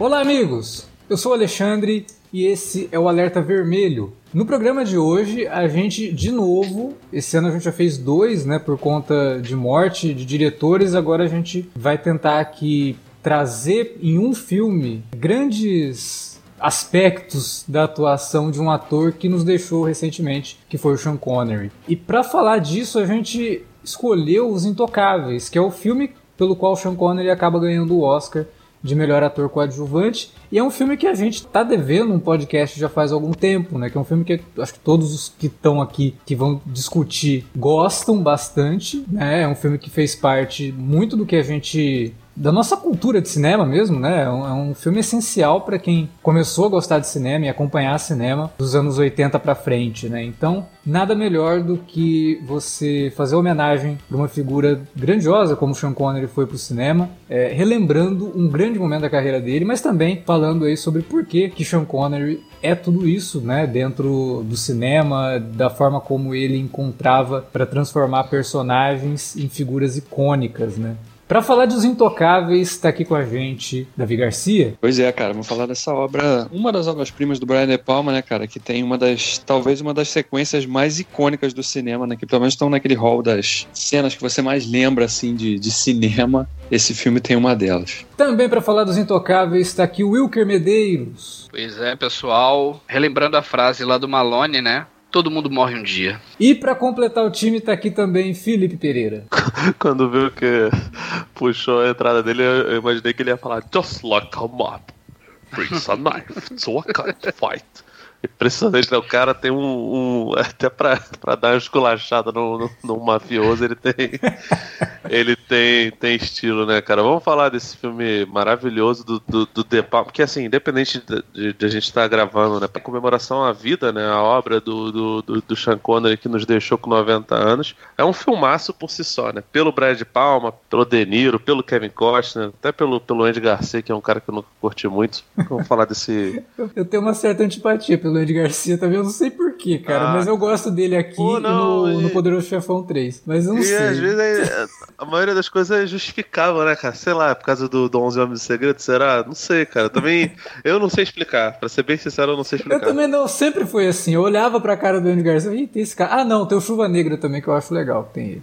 Olá, amigos! Eu sou o Alexandre e esse é o Alerta Vermelho. No programa de hoje, a gente, de novo, esse ano a gente já fez dois, né, por conta de morte de diretores, agora a gente vai tentar aqui trazer em um filme grandes aspectos da atuação de um ator que nos deixou recentemente, que foi o Sean Connery. E para falar disso, a gente escolheu Os Intocáveis, que é o filme pelo qual Sean Connery acaba ganhando o Oscar de melhor ator coadjuvante. E é um filme que a gente está devendo um podcast já faz algum tempo, né? Que é um filme que acho que todos os que estão aqui que vão discutir gostam bastante, né? É um filme que fez parte muito do que a gente da nossa cultura de cinema mesmo, né? É um, é um filme essencial para quem começou a gostar de cinema e acompanhar cinema dos anos 80 para frente, né? Então, nada melhor do que você fazer homenagem para uma figura grandiosa como Sean Connery foi para o cinema, é, relembrando um grande momento da carreira dele, mas também falando aí sobre por que que Sean Connery é tudo isso, né, dentro do cinema, da forma como ele encontrava para transformar personagens em figuras icônicas, né? Para falar dos Intocáveis, está aqui com a gente Davi Garcia. Pois é, cara, vamos falar dessa obra, uma das obras-primas do Brian De Palma, né, cara, que tem uma das, talvez uma das sequências mais icônicas do cinema, né, que pelo menos estão naquele hall das cenas que você mais lembra, assim, de, de cinema. Esse filme tem uma delas. Também para falar dos Intocáveis está aqui o Wilker Medeiros. Pois é, pessoal, relembrando a frase lá do Malone, né? Todo mundo morre um dia. E para completar o time tá aqui também Felipe Pereira. Quando viu que puxou a entrada dele, eu imaginei que ele ia falar Just like a mob brings a knife to a fight. Impressionante, né? O cara tem um. um até pra, pra dar uma esculachada no, no, no, mafioso, ele tem. ele tem, tem estilo, né, cara? Vamos falar desse filme maravilhoso do, do, do The Palm, porque assim, independente de, de, de a gente estar tá gravando, né? Pra comemoração à vida, né? A obra do, do, do, do Sean Connery que nos deixou com 90 anos. É um filmaço por si só, né? Pelo Brad Palma, pelo De Niro, pelo Kevin Costner, até pelo, pelo Andy Garcia, que é um cara que eu nunca curti muito. Vamos falar desse. eu tenho uma certa antipatia Andy Garcia também, eu não sei porquê, cara, ah, mas eu gosto dele aqui pô, não, no, e... no, Poderoso Chefão 3, mas eu não e sei. às vezes a maioria das coisas é justificável, né, cara? Sei lá, por causa do, do 11 Homens do Segredo, será? Não sei, cara. Também, eu não sei explicar. Pra ser bem sincero, eu não sei explicar. Eu também não, sempre foi assim. Eu olhava pra cara do Andy Garcia e tem esse cara. Ah, não, tem o Chuva Negra também, que eu acho legal, tem ele.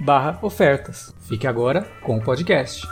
barra ofertas. Fique agora com o podcast.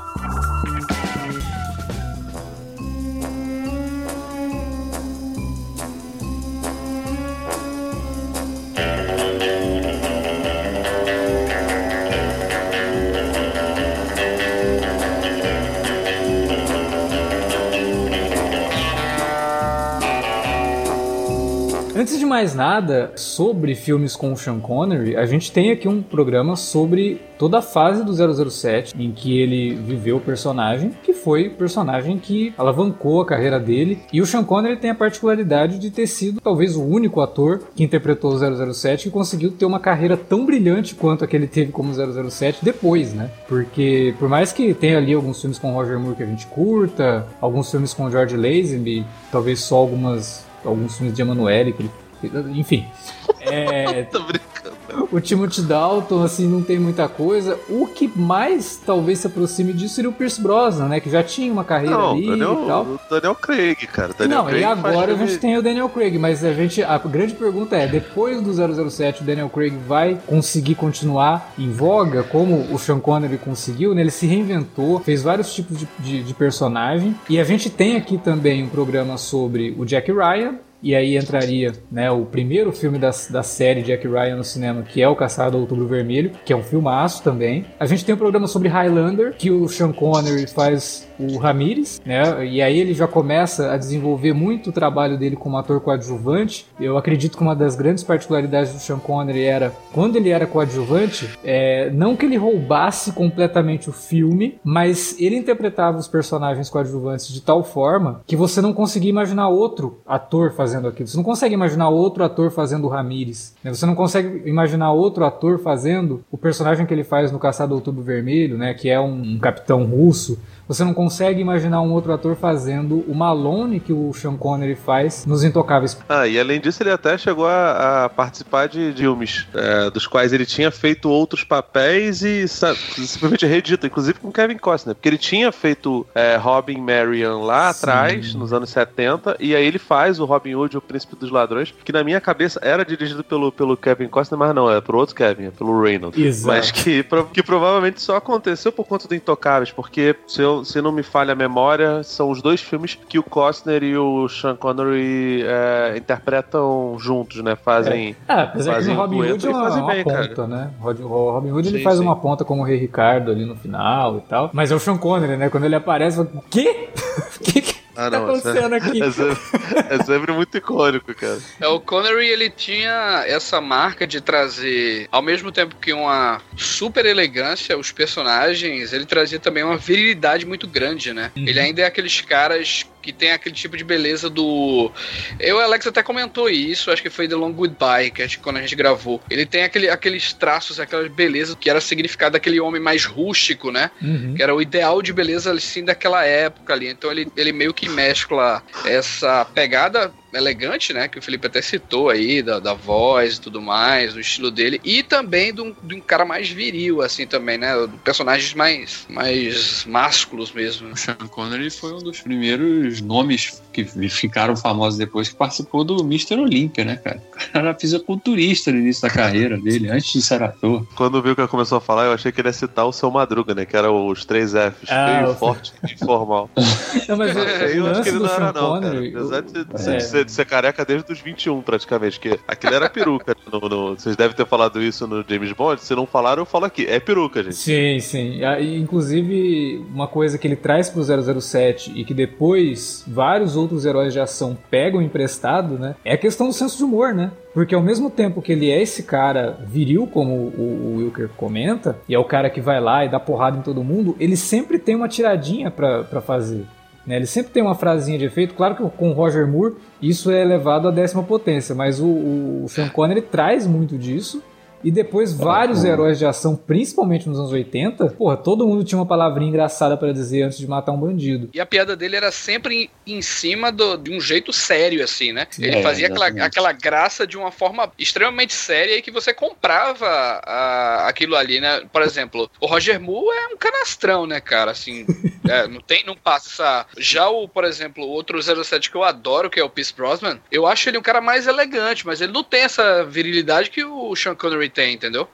Antes de mais nada, sobre filmes com o Sean Connery, a gente tem aqui um programa sobre toda a fase do 007 em que ele viveu o personagem, que foi o personagem que alavancou a carreira dele. E o Sean Connery tem a particularidade de ter sido talvez o único ator que interpretou o 007 e conseguiu ter uma carreira tão brilhante quanto a que ele teve como 007 depois, né? Porque por mais que tenha ali alguns filmes com Roger Moore que a gente curta, alguns filmes com George Lazenby, talvez só algumas alguns filmes de Emanuele, que ele, enfim. É, Tô brincando. o Timothy Dalton, assim, não tem muita coisa. O que mais talvez se aproxime disso seria o Pierce Brosnan, né? Que já tinha uma carreira Não, ali Daniel, e tal. o Daniel Craig, cara. Daniel não, Craig e agora a gente tem o Daniel Craig, mas a gente a grande pergunta é, depois do 007, o Daniel Craig vai conseguir continuar em voga como o Sean Connery conseguiu, né? Ele se reinventou, fez vários tipos de, de, de personagem, e a gente tem aqui também um programa sobre o Jack Ryan, e aí entraria né, o primeiro filme da, da série Jack Ryan no cinema, que é O Caçado ao Outubro Vermelho, que é um filmaço também. A gente tem um programa sobre Highlander, que o Sean Connery faz o Ramirez, né? E aí ele já começa a desenvolver muito o trabalho dele como ator coadjuvante. Eu acredito que uma das grandes particularidades do Sean Connery era, quando ele era coadjuvante, é, não que ele roubasse completamente o filme, mas ele interpretava os personagens coadjuvantes de tal forma que você não conseguia imaginar outro ator fazendo aquilo. Você não consegue imaginar outro ator fazendo o Ramirez. né? Você não consegue imaginar outro ator fazendo o personagem que ele faz no Caçado Outubro Vermelho, né? Que é um, um capitão russo. Você não consegue imaginar um outro ator fazendo o Malone que o Sean Connery faz nos Intocáveis. Ah, e além disso, ele até chegou a, a participar de, de filmes, é, dos quais ele tinha feito outros papéis e sa- simplesmente reedita, inclusive com Kevin Costner, porque ele tinha feito é, Robin Marion lá Sim. atrás, nos anos 70, e aí ele faz o Robin Hood, o Príncipe dos Ladrões, que na minha cabeça era dirigido pelo, pelo Kevin Costner, mas não, é pro outro Kevin, é pelo Reynolds. Exato. Mas que, que provavelmente só aconteceu por conta do Intocáveis, porque se, eu, se não me falha a memória, são os dois filmes que o Costner e o Sean Connery é, interpretam juntos, né? Fazem. Ah, apesar que Fazem no Robin dueto Hood é uma, fazem uma bem, ponta, cara. né? O Robin Hood ele Sim, faz sim. uma ponta como o Rei Ricardo ali no final e tal. Mas é o Sean Connery, né? Quando ele aparece, fala, o quê? O que, que Ah, tá não, essa- acontecendo aqui? É sempre, é sempre muito icônico, cara. É, o Connery ele tinha essa marca de trazer, ao mesmo tempo que uma super elegância, os personagens, ele trazia também uma virilidade muito grande, né? Ele ainda é aqueles caras que tem aquele tipo de beleza do. Eu e o Alex até comentou isso, acho que foi The Long Goodbye, que acho que quando a gente gravou. Ele tem aquele, aqueles traços, aquelas belezas que era significado daquele homem mais rústico, né? Uhum. que era o ideal de beleza assim daquela época ali. Então ele, ele meio que mescla essa pegada elegante, né, que o Felipe até citou aí, da, da voz e tudo mais, do estilo dele, e também de um, de um cara mais viril, assim, também, né, personagens mais, mais másculos mesmo. O Sean Connery foi um dos primeiros nomes que ficaram famosos depois que participou do Mr. Olympia, né, cara? O cara era fisiculturista no início da carreira dele, antes de ser ator. Quando viu que ele começou a falar, eu achei que ele ia citar o seu Madruga, né? Que era os três Fs: Ah, feio, o- forte e informal. Não, mas É, eu acho que ele não era, não, cara. Apesar de, de- É. ser, de ser careca desde os 21, praticamente. Que aquilo era peruca. no- no- vocês devem ter falado isso no James Bond. Se não falaram, eu falo aqui. É peruca, gente. Sim, sim. Ah, Inclusive, uma coisa que ele traz pro 007 e que depois vários outros heróis de ação pegam emprestado, né? É a questão do senso de humor, né? Porque ao mesmo tempo que ele é esse cara viril, como o, o Wilker comenta, e é o cara que vai lá e dá porrada em todo mundo, ele sempre tem uma tiradinha pra pra fazer. né? Ele sempre tem uma frasinha de efeito. Claro que com o Roger Moore isso é elevado à décima potência, mas o, o Sean Connery traz muito disso. E depois vários heróis de ação, principalmente nos anos 80, porra, todo mundo tinha uma palavrinha engraçada pra dizer antes de matar um bandido. E a piada dele era sempre em, em cima do- de um jeito sério, assim, né? Ele É, fazia aquela, aquela graça de uma forma extremamente séria e que você comprava a- aquilo ali, né? Por exemplo, o Roger Moore é um canastrão, né, cara? Assim, é, não tem, não passa essa. Já o, por exemplo, o outro 07 que eu adoro, que é o Pierce Brosnan, eu acho ele um cara mais elegante, mas ele não tem essa virilidade que o Sean Connery tem, entendeu?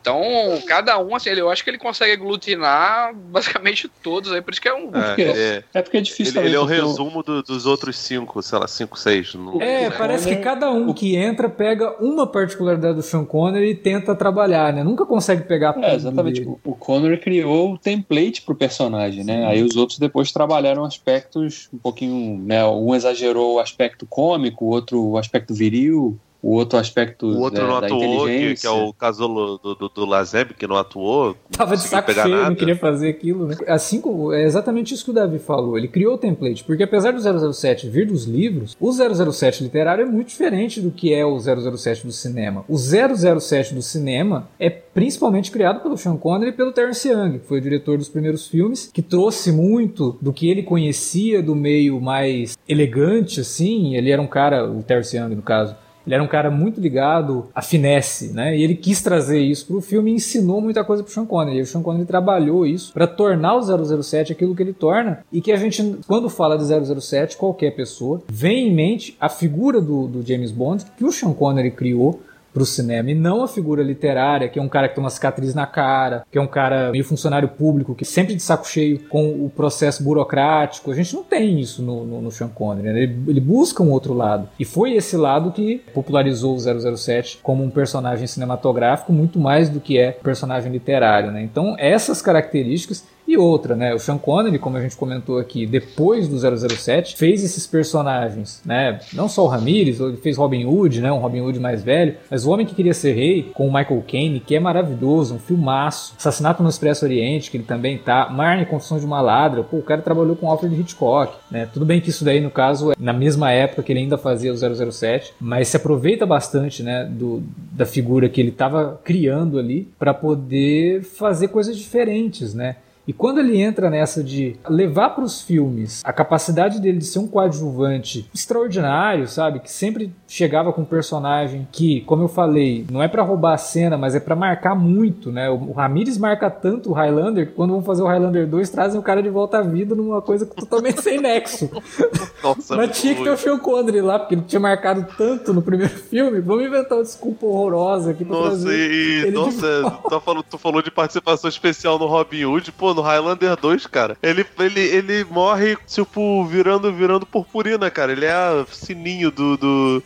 Então, cada um, assim, ele- eu acho que ele consegue aglutinar basicamente todos aí, por isso que é um. É, é, É porque é difícil ele, também, ele é o porque resumo do- dos outros cinco, sei lá, cinco, seis. Não- É, parece que cada um que entra pega uma particularidade do Sean Connery e tenta trabalhar, né? Nunca consegue pegar É, exatamente. dele. O Connery criou o template pro personagem, né? Aí os outros depois trabalharam aspectos um pouquinho, né? Um exagerou o aspecto cômico, o outro o aspecto viril, o outro aspecto O outro da, não da atuou, que, que é o caso do, do, do Lazeb, que não atuou. Tava de conseguiu saco pegar cheio, nada. não queria fazer aquilo, né? Assim como, é exatamente isso que o Davi falou. Ele criou o template, porque apesar do 007 vir dos livros, o 007 literário é muito diferente do que é o 007 do cinema. O 007 do cinema é principalmente criado pelo Sean Connery e pelo Terence Young, que foi o diretor dos primeiros filmes, que trouxe muito do que ele conhecia do meio mais elegante, assim. Ele era um cara, o Terence Young no caso, Ele era um cara muito ligado à finesse, né? E ele quis trazer isso pro filme e ensinou muita coisa pro Sean Connery. E o Sean Connery trabalhou isso para tornar o 007 aquilo que ele torna e que a gente, quando fala de 007, qualquer pessoa, vem em mente a figura do, do James Bond que o Sean Connery criou pro cinema e não a figura literária, que é um cara que tem uma cicatriz na cara, que é um cara meio funcionário público, que sempre de saco cheio com o processo burocrático. A gente não tem isso no, no, no Sean Connery, né? ele, ele, busca um outro lado. E foi esse lado que popularizou o 007 como um personagem cinematográfico muito mais do que é personagem literário, né? Então essas características e outra, né? O Sean Connery, como a gente comentou aqui, depois do 007, fez esses personagens, né? Não só o Ramirez, ele fez Robin Hood, né? Um Robin Hood mais velho, mas o Homem que Queria Ser Rei, com o Michael Caine, que é maravilhoso, um filmaço. Assassinato no Expresso Oriente, que ele também tá. Marnie, Confissão de uma Ladra. Pô, o cara trabalhou com Alfred Hitchcock, né? Tudo bem que isso daí, no caso, é na mesma época que ele ainda fazia o 007, mas se aproveita bastante, né? Do, da figura que ele estava criando ali para poder fazer coisas diferentes, né? E quando ele entra nessa de levar para os filmes a capacidade dele de ser um coadjuvante extraordinário, sabe? Que sempre chegava com um personagem que, como eu falei, não é para roubar a cena, mas é para marcar muito, né? O Ramirez marca tanto o Highlander que quando vão fazer o Highlander 2 trazem o cara de volta à vida numa coisa totalmente sem nexo. Nossa, mas tinha que ter o Sean Connery lá, porque ele tinha marcado tanto no primeiro filme. Vamos inventar uma desculpa horrorosa aqui pra nossa. E, nossa, tu falou, tu falou de participação especial no Robin Hood, pô, no Highlander 2, cara, ele, ele, ele morre, tipo, virando, virando purpurina, cara. Ele é sininho do, do,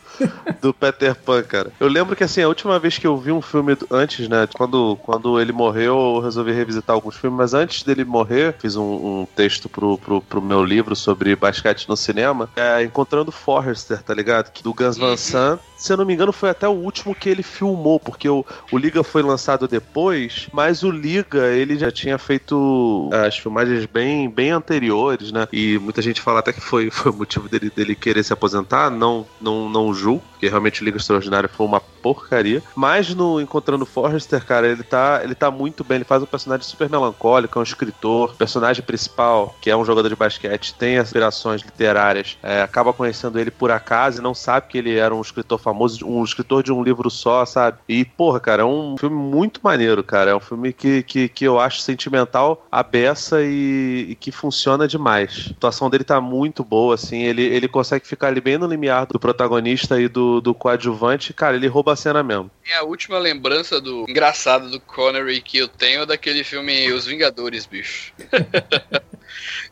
do Peter Pan, cara. Eu lembro que, assim, a última vez que eu vi um filme antes, né, quando, quando ele morreu, eu resolvi revisitar alguns filmes, mas antes dele morrer, fiz um, um texto pro, pro, pro, meu livro sobre basquete no cinema, é, encontrando Forrester, tá ligado? Do Gus Van uhum. Sant se eu não me engano, foi até o último que ele filmou, porque o, o Liga foi lançado depois, mas o Liga, ele já tinha feito as filmagens bem, bem anteriores, né? E muita gente fala até que foi, foi o motivo dele, dele querer se aposentar, não, não, não julgo, porque realmente o Liga Extraordinário foi uma porcaria. Mas no Encontrando Forrester, cara, ele tá, ele tá muito bem, ele faz um personagem super melancólico, é um escritor, personagem principal, que é um jogador de basquete, tem aspirações literárias, é, acaba conhecendo ele por acaso e não sabe que ele era um escritor famoso, um escritor de um livro só, sabe? E, porra, cara, é um filme muito maneiro, cara. É um filme que, que, que eu acho sentimental, a beça e, e que funciona demais. A atuação dele tá muito boa, assim. Ele, ele consegue ficar ali bem no limiar do protagonista e do, do coadjuvante. Cara, ele rouba a cena mesmo. a última lembrança do engraçado do Connery que eu tenho é daquele filme Os Vingadores, bicho.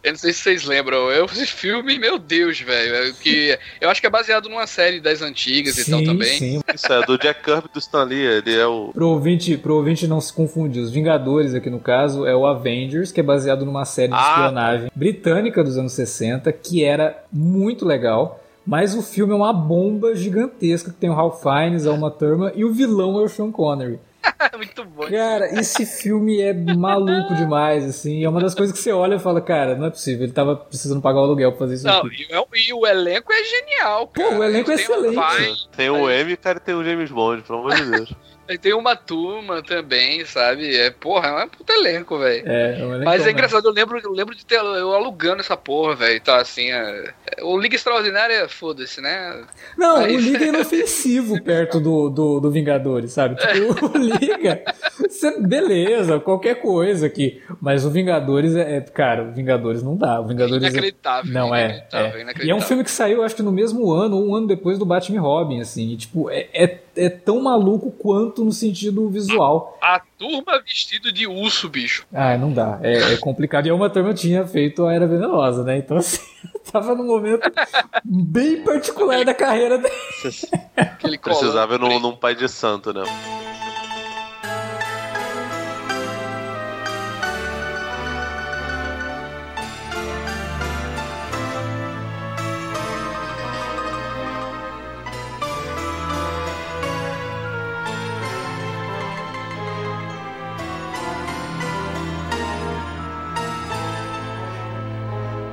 Eu não sei se vocês lembram. Eu, esse filme, meu Deus, velho. É que eu acho que é baseado numa série das antigas sim, e tal também. Sim. Isso é do Jack Kirby do Stan Lee. Ele é o. Pro ouvinte, pro ouvinte não se confundir, os Vingadores aqui no caso é o Avengers, que é baseado numa série de ah, espionagem britânica dos anos 60, que era muito legal. Mas o filme é uma bomba gigantesca que tem o Ralph Fiennes, a Uma Thurman e o vilão é o Sean Connery. Muito bom. Cara, esse filme é maluco demais, assim. É uma das coisas que você olha e fala, cara, não é possível. Ele tava precisando pagar o aluguel pra fazer isso não, aqui. E, e o elenco é genial, cara. Pô, o elenco é excelente. Tem o M e cara tem o James Bond, pelo amor de Deus. Tem uma turma também, sabe? É, porra, é um puta elenco, velho. É, é um Mas é engraçado, eu lembro, eu lembro de ter eu alugando essa porra, velho. Tá assim, é... o Liga Extraordinária, foda-se, né? Não, Mas... o Liga é inofensivo perto do, do, do Vingadores, sabe? Tipo, o Liga, beleza, qualquer coisa aqui. Mas o Vingadores é, é, cara, o Vingadores não dá. O Vingadores é inacreditável. É... Não, é, inacreditável, é. Inacreditável. E é um filme que saiu, acho que no mesmo ano, ou um ano depois do Batman Robin, assim. E, tipo, é, é é tão maluco quanto no sentido visual. A, a turma vestido de urso, bicho. Ah, não dá. É, é complicado. E uma turma tinha feito a Era Venenosa, né? Então, assim, tava num momento bem particular da carreira dele. Precisava num, num pai de santo, né?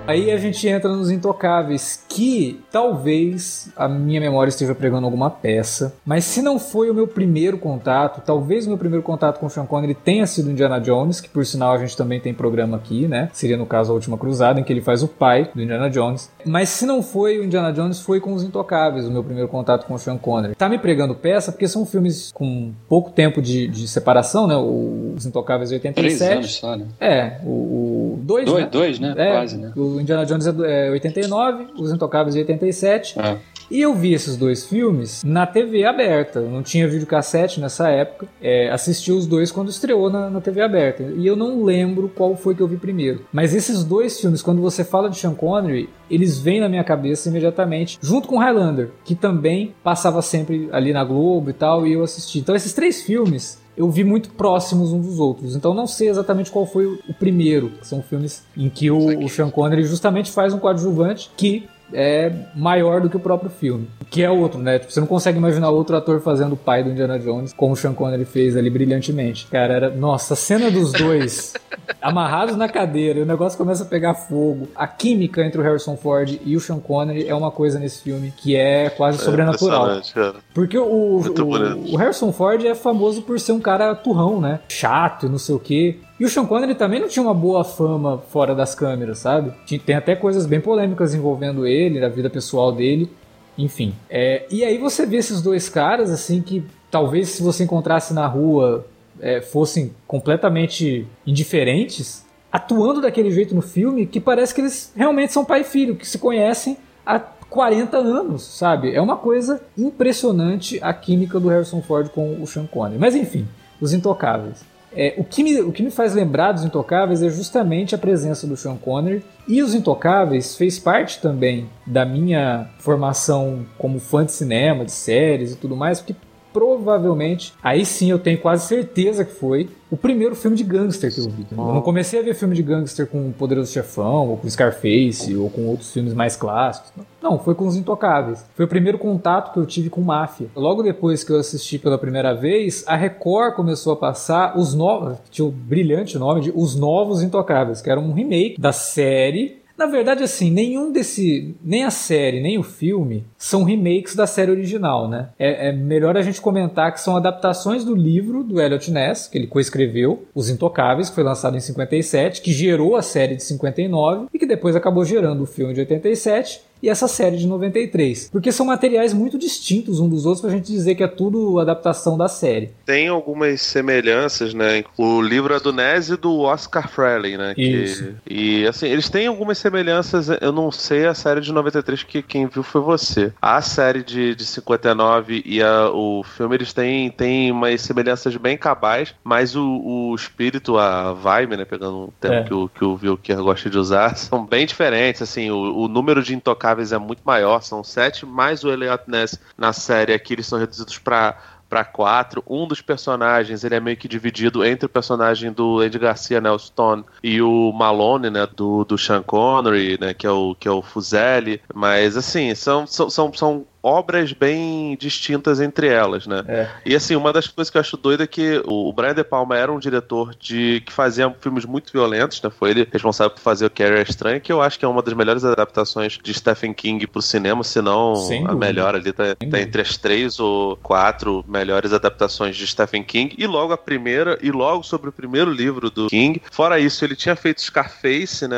Aí a gente entra nos Intocáveis, que talvez a minha memória esteja pregando alguma peça, mas se não foi o meu primeiro contato, talvez o meu primeiro contato com o Sean Connery tenha sido Indiana Jones, que por sinal a gente também tem programa aqui, né? Seria no caso a Última Cruzada, em que ele faz o pai do Indiana Jones. Mas se não foi o Indiana Jones, foi com Os Intocáveis, o meu primeiro contato com o Sean Connery. Tá me pregando peça porque são filmes com pouco tempo de, de separação, né? Os Intocáveis 87. Três anos só, né? É, o, o dois, Dois, né? dois, né? É, Quase, né? O Indiana Jones é do- é 89, Os Intocáveis é 87. É. E eu vi esses dois filmes na TV aberta. Eu não tinha videocassete nessa época. É, assisti os dois quando estreou na, na TV aberta. E eu não lembro qual foi que eu vi primeiro. Mas esses dois filmes, quando você fala de Sean Connery, eles vêm na minha cabeça imediatamente, junto com Highlander, que também passava sempre ali na Globo e tal, e eu assisti. Então esses três filmes eu vi muito próximos uns dos outros. Então não sei exatamente qual foi o, primeiro. que São filmes em que o, o Sean Connery justamente faz um coadjuvante que é maior do que o próprio filme. Que é outro, né? Tipo, você não consegue imaginar outro ator fazendo o pai do Indiana Jones como o Sean Connery fez ali brilhantemente. Cara, era. Nossa, a cena dos dois amarrados na cadeira e o negócio começa a pegar fogo. A química entre o Harrison Ford e o Sean Connery é uma coisa nesse filme que é quase sobrenatural. impressionante, cara. Porque o, o, o Harrison Ford é famoso por ser um cara turrão, né? Chato e não sei o quê. E o Sean Connery também não tinha uma boa fama fora das câmeras, sabe? Tem até coisas bem polêmicas envolvendo ele, a vida pessoal dele. Enfim. É, e aí você vê esses dois caras, assim, que talvez se você encontrasse na rua é, fossem completamente indiferentes, atuando daquele jeito no filme que parece que eles realmente são pai e filho, que se conhecem há 40 anos, sabe? É uma coisa impressionante a química do Harrison Ford com o Sean Connery. Mas enfim, os intocáveis. É, o, que me, o que me faz lembrar dos Intocáveis é justamente a presença do Sean Connery. E os Intocáveis fez parte também da minha formação como fã de cinema, de séries e tudo mais, porque provavelmente, aí sim eu tenho quase certeza que foi o primeiro filme de gangster que eu vi. Eu não comecei a ver filme de gangster com o Poderoso Chefão, ou com Scarface, ou com outros filmes mais clássicos. Não, foi com Os Intocáveis. Foi o primeiro contato que eu tive com máfia. Logo depois que eu assisti pela primeira vez, a Record começou a passar os novos, tinha o brilhante nome de Os Novos Intocáveis, que era um remake da série na verdade, assim, nenhum desse. Nem a série, nem o filme são remakes da série original, né? É, é melhor a gente comentar que são adaptações do livro do Elliot Ness, que ele coescreveu, Os Intocáveis, que foi lançado em 57, que gerou a série de 59 e que depois acabou gerando o filme de 87 e essa série de 93. Porque são materiais muito distintos um dos outros pra gente dizer que é tudo adaptação da série. Tem algumas semelhanças, né? O livro é do Ness e do Oscar Frehley, né? Que- Isso. E assim, eles têm algumas semelhanças. Eu não sei a série de 93 que quem viu foi você. A série de, de 59 e a- o filme, eles têm, têm umas semelhanças bem cabais, mas o, o espírito, a vibe, né? Pegando um termo É. que o, que o Vilker gosta de usar, são bem diferentes. Assim, o, o número de intocáveis é muito maior, são sete, mais o Elliot Ness na série aqui, eles são reduzidos para para quatro. Um dos personagens ele é meio que dividido entre o personagem do Andy Garcia, né, o Stone, e o Malone, né, do, do Sean Connery, né, que é o que é o Fuzeli. Mas assim, são, são, são, são obras bem distintas entre elas, né? É. E assim, uma das coisas que eu acho doida é que o Brian De Palma era um diretor de que fazia filmes muito violentos, né? Foi ele responsável por fazer o Carrie Estranha, que eu acho que é uma das melhores adaptações de Stephen King pro cinema, se não Sem a dúvida. melhor ali, tá, tá entre as três ou quatro melhores adaptações de Stephen King. E logo a primeira, e logo sobre o primeiro livro do King. Fora isso, ele tinha feito Scarface, né?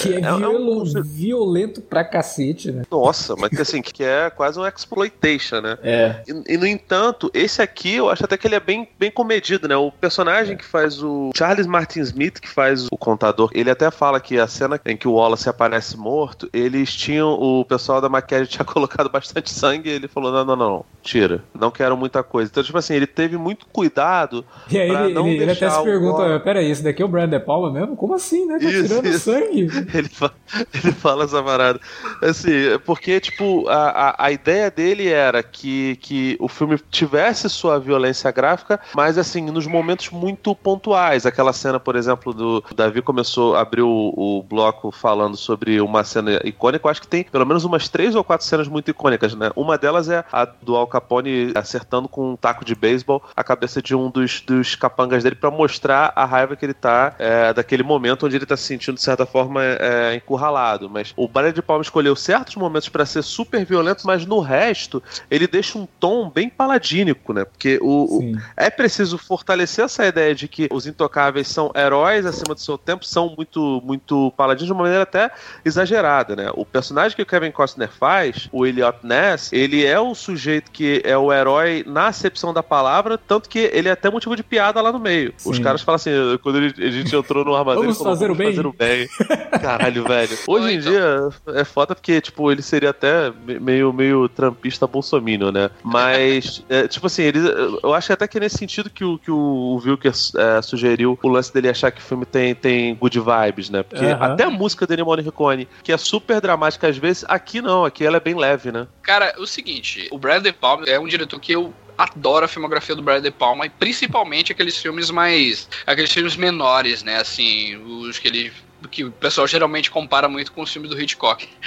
Que é, é um- violo- violento pra cacete, né? Nossa, mas que assim, que é quase um exploitation, né? É. E, e, no entanto, esse aqui eu acho até que ele é bem, bem comedido, né? O personagem que faz o Charles Martin Smith, que faz o contador, ele até fala que a cena em que o Wallace aparece morto, eles tinham, o pessoal da maquiagem tinha colocado bastante sangue e ele falou: não, não, não, tira, não quero muita coisa. Então, tipo assim, ele teve muito cuidado. E aí pra ele, não ele- ele até deixar se o pergunta, Wallace- peraí, esse daqui é o Brian De Palma mesmo? Como assim, né? Tá Isso, tirando isso. sangue. Ele, fa- ele fala essa parada. Assim, porque, tipo, a, a, a ideia ideia dele era que, que o filme tivesse sua violência gráfica, mas assim, nos momentos muito pontuais. Aquela cena, por exemplo, do Davi começou, abriu o, o bloco falando sobre uma cena icônica. Eu acho que tem pelo menos umas três ou quatro cenas muito icônicas, né? Uma delas é a do Al Capone acertando com um taco de beisebol a cabeça de um dos, dos capangas dele para mostrar a raiva que ele tá é, daquele momento onde ele tá se sentindo, de certa forma, é, encurralado. Mas o Balé de Palma escolheu certos momentos para ser super violento, mas no resto ele deixa um tom bem paladínico, né? Porque o, o, é preciso fortalecer essa ideia de que os intocáveis são heróis acima do seu tempo, são muito, muito paladinos de uma maneira até exagerada, né? O personagem que o Kevin Costner faz, o Elliot Ness, ele é um sujeito que é o herói na acepção da palavra, tanto que ele é até motivo de piada lá no meio. Sim. Os caras falam assim, quando ele, a gente entrou no armazém, vamos, falou, fazer, vamos o fazer o bem. Caralho, velho. Hoje em então. dia é foda porque, tipo, ele seria até meio, meio trampista bolsominion, né? Mas, é, tipo assim, ele, eu acho até que é nesse sentido que o, que o Wilker é, sugeriu o lance dele achar que o filme tem, tem good vibes, né? Porque até a música dele, Morricone, que é super dramática às vezes, aqui não, aqui ela é bem leve, né? Cara, o seguinte, o Bradley Palmer é um diretor que eu adoro a filmografia do Brian De Palma e principalmente aqueles filmes mais. aqueles filmes menores, né? Assim, os que ele que o pessoal geralmente compara muito com os filmes do Hitchcock.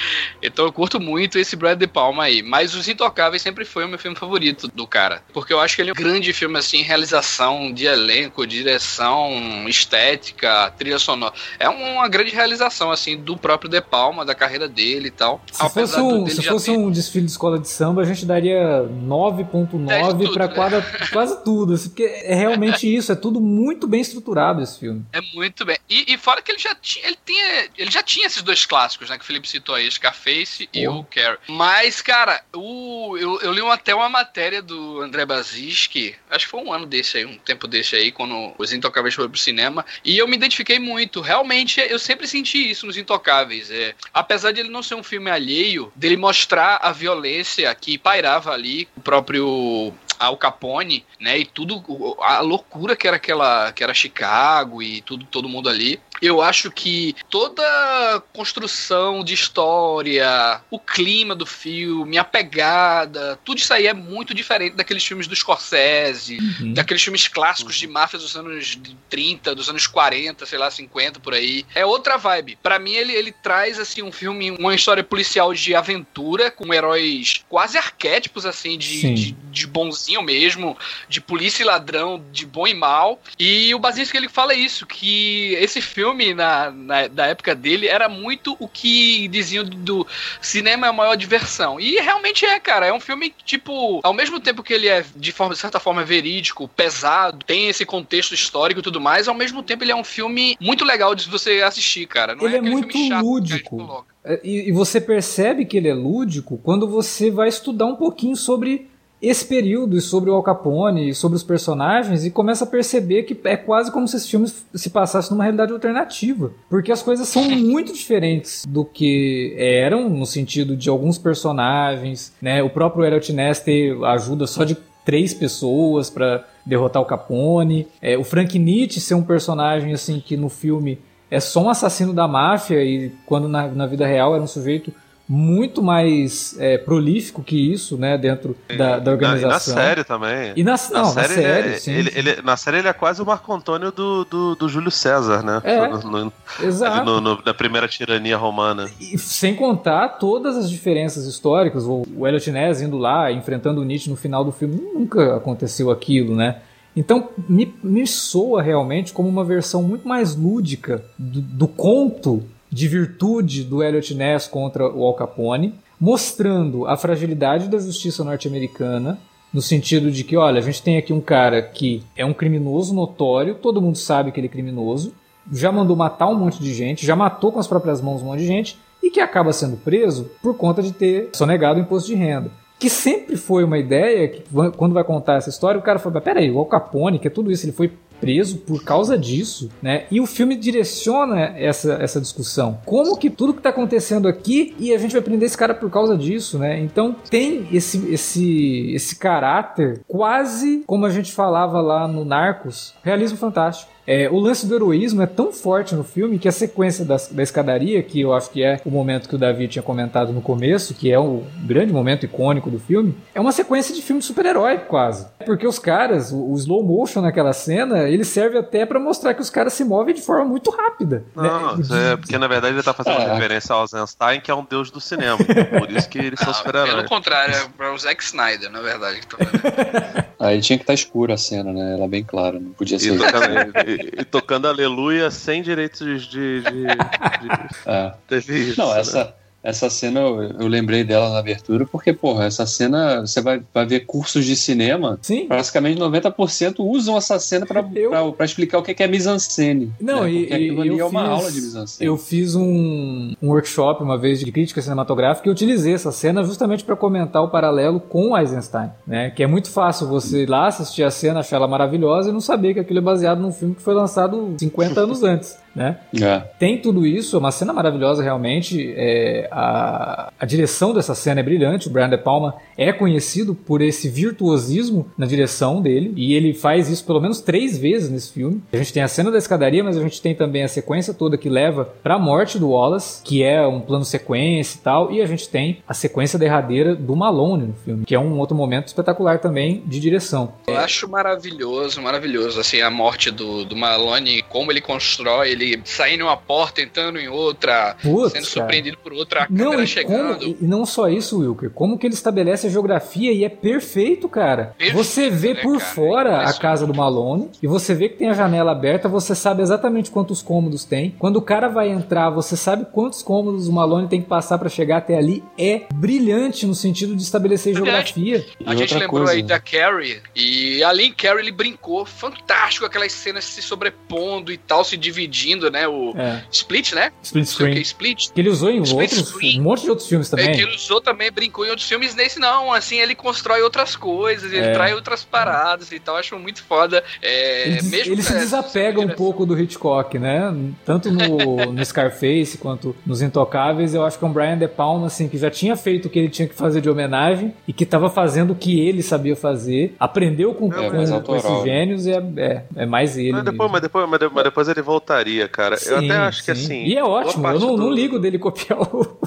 Então eu curto muito esse Brad De Palma aí. Mas Os Intocáveis sempre foi o meu filme favorito do cara. Porque eu acho que ele é um grande filme, assim, realização de elenco, direção, estética, trilha sonora. É uma grande realização, assim, do próprio De Palma, da carreira dele e tal. Se fosse, um, se fosse um desfile de escola de samba, a gente daria 9.9 para quase, quase tudo. Assim, porque é realmente isso, é tudo muito bem estruturado esse filme. É muito bem. E, e fora que ele já tinha ele, tinha, ele já tinha esses dois clássicos, né? Que o Felipe citou aí, Scarface oh. e o Carrie. Mas, cara, o, eu, eu li até uma matéria do André Bazinski, acho que foi um ano desse aí, um tempo desse aí, quando os Intocáveis foram pro cinema, e eu me identifiquei muito. Realmente, eu sempre senti isso nos Intocáveis. É, apesar de ele não ser um filme alheio, dele mostrar a violência que pairava ali, o próprio Al Capone, né? E tudo a loucura que era aquela que era Chicago e tudo todo mundo ali. Eu acho que toda construção de história, o clima do filme, a pegada, tudo isso aí é muito diferente daqueles filmes do Scorsese, uhum. daqueles filmes clássicos de máfia dos anos 30, dos anos 40, sei lá, 50 por aí. É outra vibe. Para mim ele, ele traz assim um filme, uma história policial de aventura com heróis quase arquétipos assim de, de, de bonzinho mesmo, de polícia e ladrão, de bom e mal. E o Basinski ele fala isso que esse filme na, na, da época dele era muito o que diziam do cinema é a maior diversão. E realmente é, cara. É um filme, tipo, ao mesmo tempo que ele é, de, forma, de certa forma, verídico, pesado, tem esse contexto histórico e tudo mais, ao mesmo tempo ele é um filme muito legal de você assistir, cara. Não ele é, é muito lúdico. É, e, e você percebe que ele é lúdico quando você vai estudar um pouquinho sobre esse período e sobre o Al Capone e sobre os personagens e começa a perceber que é quase como se esse filme se passasse numa realidade alternativa. Porque as coisas são muito diferentes do que eram, no sentido de alguns personagens, né? O próprio Elliot Ness ter ajuda só de três pessoas para derrotar o Capone. É, o Frank Nietzsche ser um personagem assim que no filme é só um assassino da máfia e quando na, na vida real era um sujeito muito mais é, prolífico que isso, né, dentro da, da organização. E na série também. E na, na, não, série, na série, ele, sim, ele, sim. Ele, na série ele é quase o Marco Antônio do, do, do Júlio César, né? É, no, no, exato. No, no, na primeira tirania romana. E sem contar todas as diferenças históricas, o, o Elliot Ness indo lá, enfrentando o Nietzsche no final do filme, nunca aconteceu aquilo, né? Então me, me soa realmente como uma versão muito mais lúdica do, do conto de virtude do Elliot Ness contra o Al Capone, mostrando a fragilidade da justiça norte-americana, no sentido de que, olha, a gente tem aqui um cara que é um criminoso notório, todo mundo sabe que ele é criminoso, já mandou matar um monte de gente, já matou com as próprias mãos um monte de gente, e que acaba sendo preso por conta de ter sonegado o imposto de renda. Que sempre foi uma ideia que, quando vai contar essa história, o cara fala: peraí, o Al Capone, que é tudo isso, ele foi preso por causa disso, né? E o filme direciona essa, essa discussão. Como que tudo que tá acontecendo aqui e a gente vai prender esse cara por causa disso, né? Então tem esse, esse, esse caráter quase como a gente falava lá no Narcos, realismo fantástico. É, o lance do heroísmo é tão forte no filme que a sequência da, da escadaria, que eu acho que é o momento que o Davi tinha comentado no começo, que é o grande momento icônico do filme, é uma sequência de filme de super-herói quase. Porque os caras, o, o, slow motion naquela cena, ele serve até para mostrar que os caras se movem de forma muito rápida. Né? Não, né? é, porque na verdade ele tá fazendo é. referência ao Einstein, que é um deus do cinema. por isso que eles são super-heróis. Pelo contrário, é para o Zack Snyder, na verdade. Aí tinha que estar tá escura a cena, né? Ela é bem clara, não podia ser. Exatamente e, tocando aleluia sem direitos de. de, de, de... É. Isso. Não, essa. Né? Essa cena eu, eu, lembrei dela na abertura porque, porra, essa cena você vai, vai ver cursos de cinema. Sim. Praticamente 90% usam essa cena pra, eu... pra, pra, explicar o que é mise-en-scène. Não, né? e, porque aquilo ali é uma fiz, aula de mise-en-scène. Eu fiz um, um workshop uma vez de crítica cinematográfica e utilizei essa cena justamente para comentar o paralelo com Eisenstein, né? Que é muito fácil você ir lá assistir a cena, achar ela maravilhosa e não saber que aquilo é baseado num filme que foi lançado 50 anos antes né? É. Tem tudo isso, é uma cena maravilhosa realmente. É, a, a direção dessa cena é brilhante. O Brian De Palma é conhecido por esse virtuosismo na direção dele e ele faz isso pelo menos três vezes nesse filme. A gente tem a cena da escadaria, mas a gente tem também a sequência toda que leva para a morte do Wallace, que é um plano sequência e tal, e a gente tem a sequência derradeira do Malone no filme, que é um outro momento espetacular também de direção. Eu acho maravilhoso, maravilhoso assim a morte do, do Malone, como ele constrói ele ele saindo em uma porta, entrando em outra, Putz, sendo surpreendido cara. por outra não, câmera chegando. Como, e não só isso, Wilker, como que ele estabelece a geografia e é perfeito, cara. Perfeito, você vê né, por cara? fora é a casa do Malone e você vê que tem a janela aberta, você sabe exatamente quantos cômodos tem. Quando o cara vai entrar, você sabe quantos cômodos o Malone tem que passar para chegar até ali. É brilhante no sentido de estabelecer geografia. A gente lembrou coisa. aí da Carrie e ali em Carrie ele brincou fantástico aquelas cenas se sobrepondo e tal, se dividindo né? O é. Split, né? Split Screen. Que, Split. Que ele usou em outros, um monte de outros filmes também. É, que ele usou também, brincou em outros filmes. Nesse não, assim, ele constrói outras coisas, ele é. traz outras paradas e tal. Acho muito foda. É, ele, mesmo ele se desapega um pouco do Hitchcock, né? Tanto no, no Scarface quanto nos Intocáveis. Eu acho que é um Brian De Palma, assim, que já tinha feito o que ele tinha que fazer de homenagem e que estava fazendo o que ele sabia fazer. Aprendeu com, é, com, com esses gênios e é, é, é mais ele. Mas depois, mas depois, mas depois ele voltaria cara. Sim, eu até acho sim. que assim. E é ótimo, eu não, do... não ligo dele copiar o.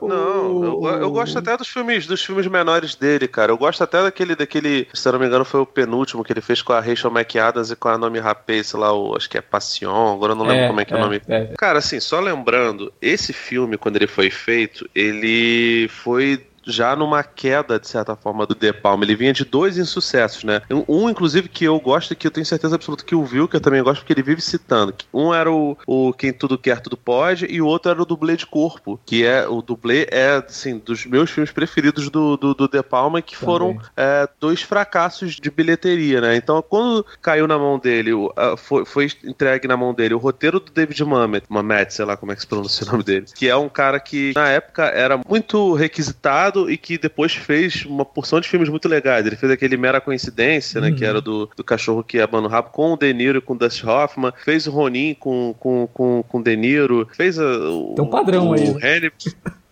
Não, eu, eu, gosto até dos filmes, dos filmes menores dele, cara. Eu gosto até daquele, daquele, se eu não me engano, foi o penúltimo que ele fez com a Rachel McAdams e com a Nome Rapace lá, o, acho que é Passion, agora eu não lembro é, como é que é, é o nome. É. Cara, assim, só lembrando, esse filme, quando ele foi feito, ele foi já numa queda, de certa forma, do De Palma. Ele vinha de dois insucessos, né? Um, inclusive, que eu gosto e que eu tenho certeza absoluta que o Vilker também gosta, porque ele vive citando. Um era o, o Quem Tudo Quer, Tudo Pode, e o outro era o Dublê de Corpo, que é, o dublê é, assim, dos meus filmes preferidos do, do, do De Palma, que também. foram é, dois fracassos de bilheteria, né? Então, quando caiu na mão dele, foi, foi entregue na mão dele o roteiro do David Mamet, Mamet, sei lá como é que se pronuncia o nome dele, que é um cara que, na época, era muito requisitado e que depois fez uma porção de filmes muito legais. Ele fez aquele Mera Coincidência, né? Que uhum. era do, do cachorro que abana o rabo com o De Niro e com o Dustin Hoffman. Fez o Ronin com, com, com, com o De Niro. Fez a, o, Tem um padrão o, aí. O Hannibal.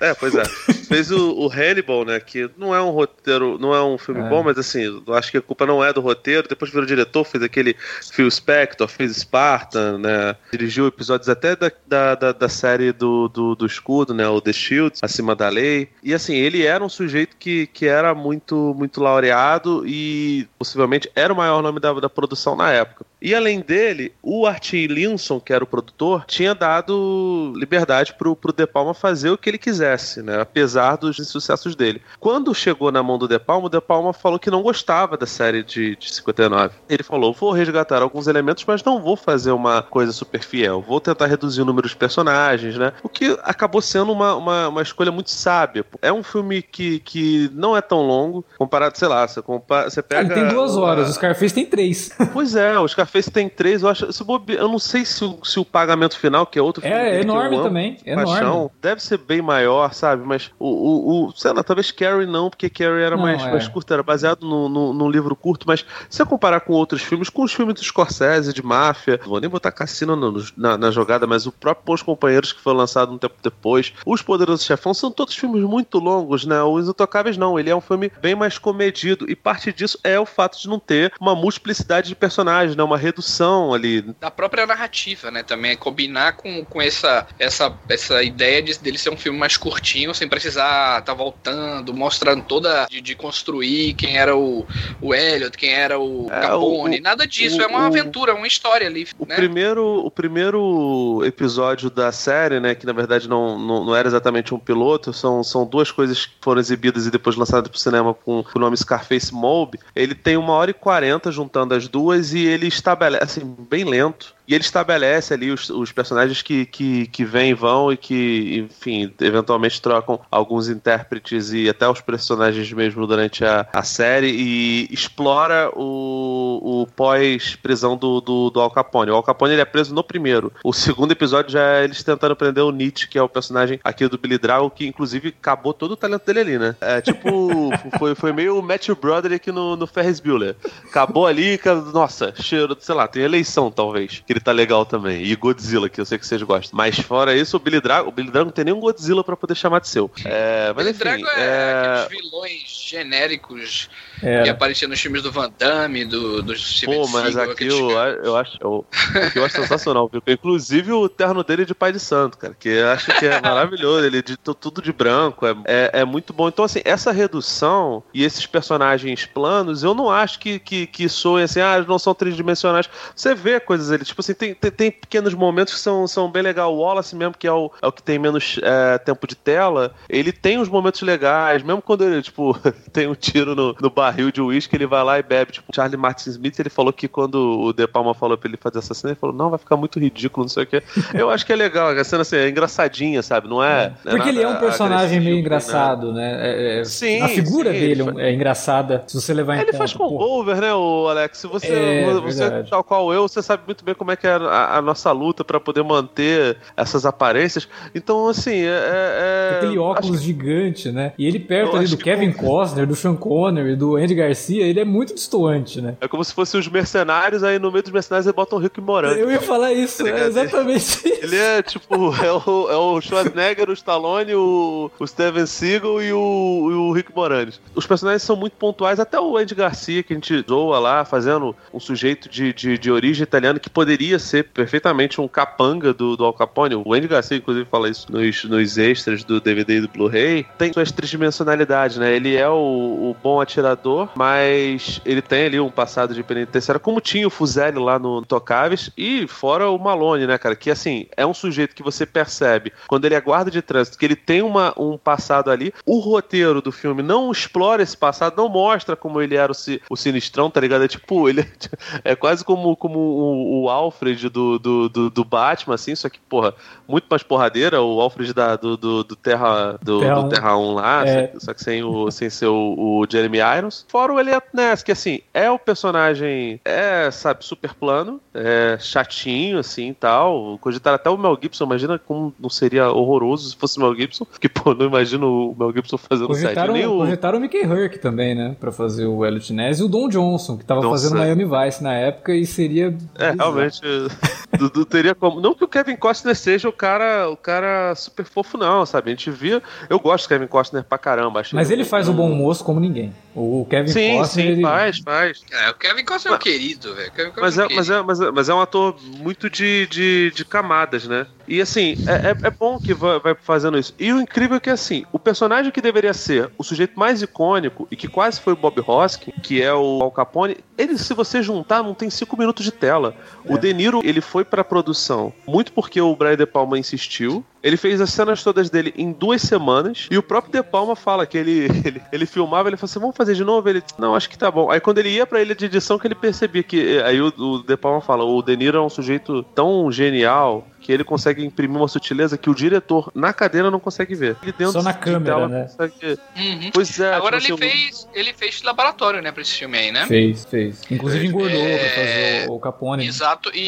É, pois é. Fez o, o, Hannibal, né? Que não é um roteiro, não é um filme é. bom, mas assim, eu acho que a culpa não é do roteiro. Depois virou diretor, fez aquele Phil Spector, fez Spartan, né? Dirigiu episódios até da, da, da, da série do, do, do, Escudo, né? O The Shield, Acima da Lei. E assim, ele era um sujeito que, que era muito, muito laureado e possivelmente era o maior nome da, da produção na época. E além dele, o Artie Linson, que era o produtor, tinha dado liberdade pro, pro De Palma fazer o que ele quisesse, né? Apesar dos insucessos dele. Quando chegou na mão do De Palma, o De Palma falou que não gostava da série de, de 59. Ele falou: vou resgatar alguns elementos, mas não vou fazer uma coisa super fiel. Vou tentar reduzir o número de personagens, né? O que acabou sendo uma, uma, uma escolha muito sábia. É um filme que, que não é tão longo, comparado, sei lá, você, compara, você pega. Ele tem duas horas, o Scarface tem três. Pois é, o Scarface Scarface tem três, eu acho. Eu não sei se o, se o pagamento final, que é outro filme. É, enorme amo, também. É enorme. Deve ser bem maior, sabe? Mas o, o, o sei lá, talvez Carrie não, porque Carrie era não, mais, é. mais curto, era baseado no, no, num livro curto, mas se eu comparar com outros filmes, com os filmes do Scorsese, de máfia, vou nem botar cassino no, na, na, jogada, mas o próprio Bons Companheiros, que foi lançado um tempo depois, Os Poderosos Chefão, são todos filmes muito longos, né? Os Intocáveis não, ele é um filme bem mais comedido, e parte disso é o fato de não ter uma multiplicidade de personagens, né? Uma redução ali. Da própria narrativa, né? Também é combinar com, com essa, essa, essa ideia de, dele ser um filme mais curtinho, sem precisar estar tá voltando, mostrando toda. De, de, construir quem era o, o Elliot, quem era o é, Capone. O, nada disso, o, é uma aventura, uma história ali. O, né? primeiro, o primeiro episódio da série, né? Que na verdade não, não, não, era exatamente um piloto, são, são duas coisas que foram exibidas e depois lançadas pro cinema com o nome Scarface Mob. Ele tem uma hora e quarenta juntando as duas e ele estabelece, assim, bem lento e ele estabelece ali os, os personagens que, que, que vêm e vão e que, enfim, eventualmente trocam alguns intérpretes e até os personagens mesmo durante a, a série e explora o, o pós-prisão do, do, do, Al Capone. O Al Capone ele é preso no primeiro. O segundo episódio já é eles tentando prender o Nietzsche, que é o personagem aqui do Billy Drago, que inclusive acabou todo o talento dele ali, né? É tipo, foi, foi meio o Matthew aqui no, no Ferris Bueller. Acabou ali, nossa, cheiro, sei lá, tem eleição talvez. Ele tá legal também. E Godzilla, que eu sei que vocês gostam. Mas fora isso, o Billy Drago, o Billy Drago não tem nenhum Godzilla pra poder chamar de seu. É, mas Billy enfim, Drago é, é, aqueles vilões genéricos é. que apareciam nos filmes do Van Damme, do, do Steven Pô, mas Seagal, aqui eu, eu, acho, eu, eu acho sensacional, viu? Inclusive o terno dele é de pai de santo, cara, que eu acho que é maravilhoso. Ele é de tudo de branco, é, é, é, muito bom. Então, assim, essa redução e esses personagens planos, eu não acho que, que, que soem assim, ah, não são tridimensionais. Você vê coisas ali, tipo assim, tem, tem, tem, pequenos momentos que são, são bem legais. O Wallace mesmo, que é o, é o que tem menos é, tempo de tela, ele tem uns momentos legais, mesmo quando ele, tipo, tem um tiro no, no barril de uísque, ele vai lá e bebe. Tipo, Charlie Martin Smith, ele falou que quando o De Palma falou pra ele fazer essa cena, ele falou, não, vai ficar muito ridículo, não sei o quê. Eu acho que é legal, a cena assim, é engraçadinha, sabe? Não é... é. Porque ele é um personagem meio engraçado, né? É, é, sim, a figura sim, dele é engraçada, se você levar em ele conta. Ele faz com over, né, o Alex? Se você, é, você tal qual eu, você sabe muito bem como é que é a, a nossa luta para poder manter essas aparências. Então, assim, é. é Aquele óculos que... gigante, né? E ele perto ali do Kevin que... Costner, do Sean Connery, do Andy Garcia, ele é muito distoante, né? É como se fossem os mercenários, aí no meio dos mercenários eles botam o Rico e Morando. Eu ia falar isso, é exatamente isso. Ele é tipo, é o, é o Schwarzenegger, o Stallone, o, o Steven Seagal e o, e o Rick Moranis. Os personagens são muito pontuais, até o Andy Garcia, que a gente zoa lá, fazendo um sujeito de, de, de origem italiana que poderia ser perfeitamente um capanga do, do Al Capone. O Andy Garcia, inclusive, fala isso nos, nos extras do DVD e do Blu-ray. Tem suas tridimensionalidades, né? Ele é o, o, bom atirador, mas ele tem ali um passado de penitenciária, como tinha o Fuzeli lá no Tocáveis, e fora o Malone, né, cara? Que, assim, é um sujeito que você percebe, quando ele é guarda de trânsito, que ele tem uma, um passado ali. O roteiro do filme não explora esse passado, não mostra como ele era o, o sinistrão, tá ligado? É tipo, ele é quase como, como o, o Alfred do, do, do, do Batman, assim, só que, porra, muito mais porradeira, o Alfred da, do, do, do Terra do Terra, do Terra 1 lá, é. só, que sem, o, sem ser o, o Jeremy Irons. Fora o Elliot Ness, que assim, é o personagem, é, sabe, super plano, é chatinho, assim, tal. Cogitaram até o Mel Gibson, imagina como não seria horroroso se fosse o Mel Gibson, porque, pô, não imagino o Mel Gibson fazendo cogitaram, Nem o... Cogitaram o Mickey Herc também, né, pra fazer o Elliot Ness e o Don Johnson, que tava Nossa. fazendo Miami Vice na época e seria... É, realmente, do, teria como. Não que o Kevin Costner seja o cara, o cara super fofo, não, sabe? A gente via. Eu gosto do Kevin Costner pra caramba. Mas ele faz o bom moço como ninguém. O Kevin sim, Costner. Sim, ele... faz, faz. É, o Kevin Costner é um querido, velho. Mas, é, mas, é, mas, é, mas é um ator muito de, de, de camadas, né? E assim, é, é, é bom que vai, vai, fazendo isso. E o incrível é que, assim, o personagem que deveria ser o sujeito mais icônico e que quase foi o Bob Hoskin, que é o Al Capone, ele, se você juntar, não tem cinco minutos de tela. É. O De Niro, ele foi pra produção muito porque o Brian De Palma insistiu Ele fez as cenas todas dele em duas semanas. E o próprio De Palma fala que ele, ele, ele filmava, ele falou assim: vamos fazer de novo? Ele, não, acho que tá bom. Aí quando ele ia pra ilha de edição, que ele percebia que. Aí o, o De Palma fala: o De Niro é um sujeito tão genial que ele consegue imprimir uma sutileza que o diretor na cadeira não consegue ver. Ele dentro Só na de câmera, tela né? consegue- Uhum. Pois é. Agora tipo ele assim, fez, ele fez laboratório, né, pra esse filme aí, né? Fez, fez. Inclusive engordou É, pra fazer o, Capone. né? Exato, e,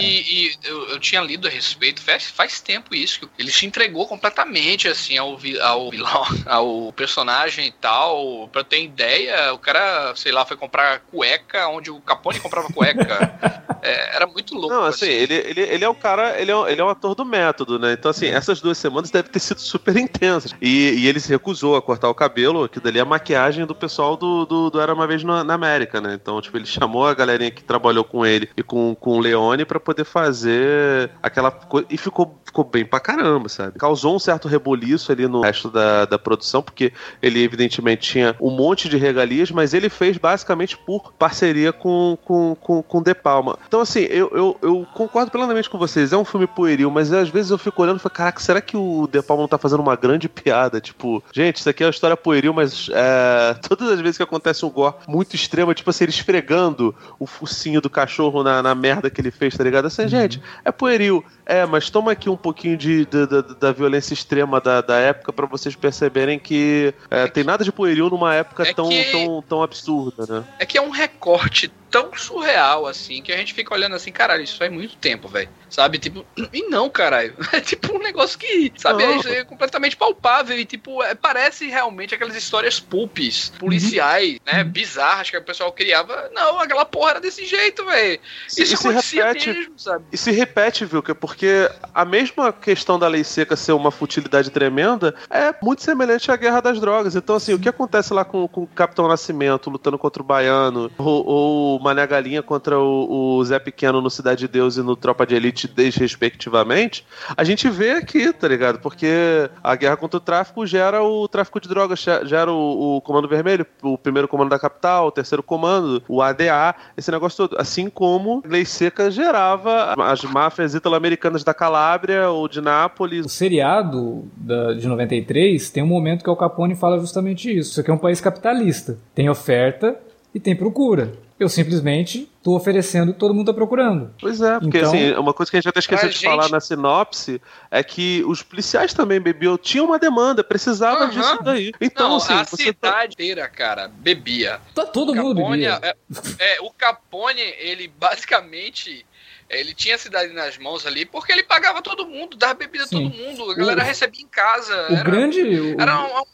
e eu, eu tinha lido a respeito, faz, faz tempo isso, que ele se entregou completamente, assim, ao, vi- ao vilão, ao personagem e tal. Pra ter ideia, o cara, sei lá, foi comprar cueca onde o Capone comprava cueca. É, era muito louco. Não, assim, ele, ele, ele é o cara, ele é, ele é um ator do método, né? Então, assim, essas duas semanas devem ter sido super intensas. E, e ele se recusou a cortar o cabelo, que dali é a maquiagem do pessoal do, do, do Era Uma Vez na, na América, né? Então, tipo, ele chamou a galerinha que trabalhou com ele e com, com o Leone pra poder fazer aquela coisa. E ficou, ficou bem pra caramba, sabe? Causou um certo reboliço ali no resto da, da produção, porque ele, evidentemente, tinha um monte de regalias, mas ele fez basicamente por parceria com, com, com, com De Palma. Então, assim, eu, eu, eu concordo plenamente com vocês. É um filme pueril, mas às vezes eu fico olhando e falo, caraca, será que o De Palma não tá fazendo uma grande piada? Tipo, gente, isso aqui é uma história pueril, mas é, todas as vezes que acontece um gore muito extremo, tipo assim, ele esfregando o focinho do cachorro na, na merda que ele fez, tá ligado? Assim, gente, é pueril. É, mas toma aqui um pouquinho de, da- da, da violência extrema da, da época pra vocês perceberem que é, tem nada de pueril numa época É tão, que- tão, tão absurda, né? É que é um recorte tão surreal, assim, que a gente fica olhando assim, caralho, isso faz muito tempo, velho. Sabe? Tipo, e não, caralho. É tipo um negócio que, sabe, é, é completamente palpável e, tipo, é- parece realmente aquelas histórias pulpes, policiais, né, bizarras que o pessoal criava. Não, aquela porra era desse jeito, velho. Isso e se repete- mesmo, sabe? E se repete, Vilker, porque a mesma questão da lei seca ser uma futilidade tremenda é muito semelhante à guerra das drogas. Então, assim, o que acontece lá com, com o Capitão Nascimento lutando contra o Baiano, ou, o Mané Galinha contra o, o Zé Pequeno no Cidade de Deus e no Tropa de Elite, desrespectivamente, a gente vê aqui, tá ligado? Porque a guerra contra o tráfico gera o tráfico de drogas, ge- gera o, o Comando Vermelho, o primeiro comando da capital, o terceiro comando, o ADA, esse negócio todo. Assim como lei seca gerava as máfias italo-americanas da Calábria ou de Nápoles. O seriado da- de 93 tem um momento que o Capone fala justamente isso. Isso aqui é um país capitalista. Tem oferta e tem procura. Eu simplesmente estou oferecendo o que todo mundo está procurando. Pois é, porque Então- assim, uma coisa que a gente até esqueceu de gente- falar na sinopse é que os policiais também bebiam, tinham uma demanda, precisava Aham. disso daí. Então, não, assim, a você tá- cidade inteira, cara, bebia. Tá todo mundo Capone, bebia. é, é, o Capone, ele basicamente. Ele tinha a cidade nas mãos ali porque ele pagava todo mundo, dava bebida a todo mundo. A galera O- recebia em casa. O era, grande, era um,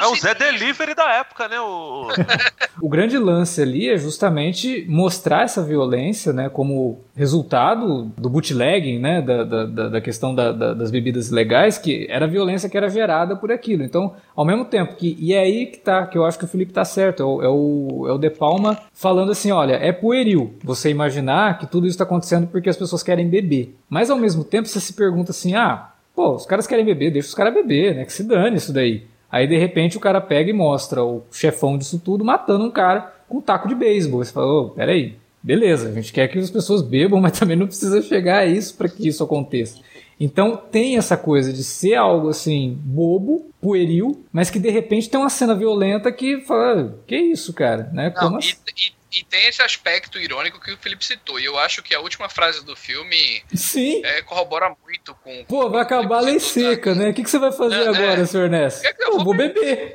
É o Zé. Delivery da época, né? O... o grande lance ali é justamente mostrar essa violência, né, como resultado do bootlegging, né, da, da, da- da questão da- da- das bebidas ilegais, que era a violência que era gerada por aquilo. Então, ao mesmo tempo que e é aí que tá, que eu acho que o Felipe tá certo, é o, é o, é o De Palma falando assim, olha, é pueril você imaginar que tudo isso está acontecendo porque as pessoas querem beber. Mas ao mesmo tempo você se pergunta assim, ah, pô, os caras querem beber, deixa os caras beber, né, que se dane isso daí. Aí de repente o cara pega e mostra o chefão disso tudo matando um cara com um taco de beisebol. Você fala, ô, peraí, beleza, a gente quer que as pessoas bebam, mas também não precisa chegar a isso para que isso aconteça. Então tem essa coisa de ser algo assim bobo, pueril, mas que de repente tem uma cena violenta que fala, "Ah, que isso, cara, né? Não, Como e, assim? e- e tem esse aspecto irônico que o Felipe citou. E eu acho que a última frase do filme Sim. é, corrobora muito com. Pô, vai acabar a lei seca, né? O que, que você vai fazer É, agora, é. senhor Ness? É que eu vou vou beber.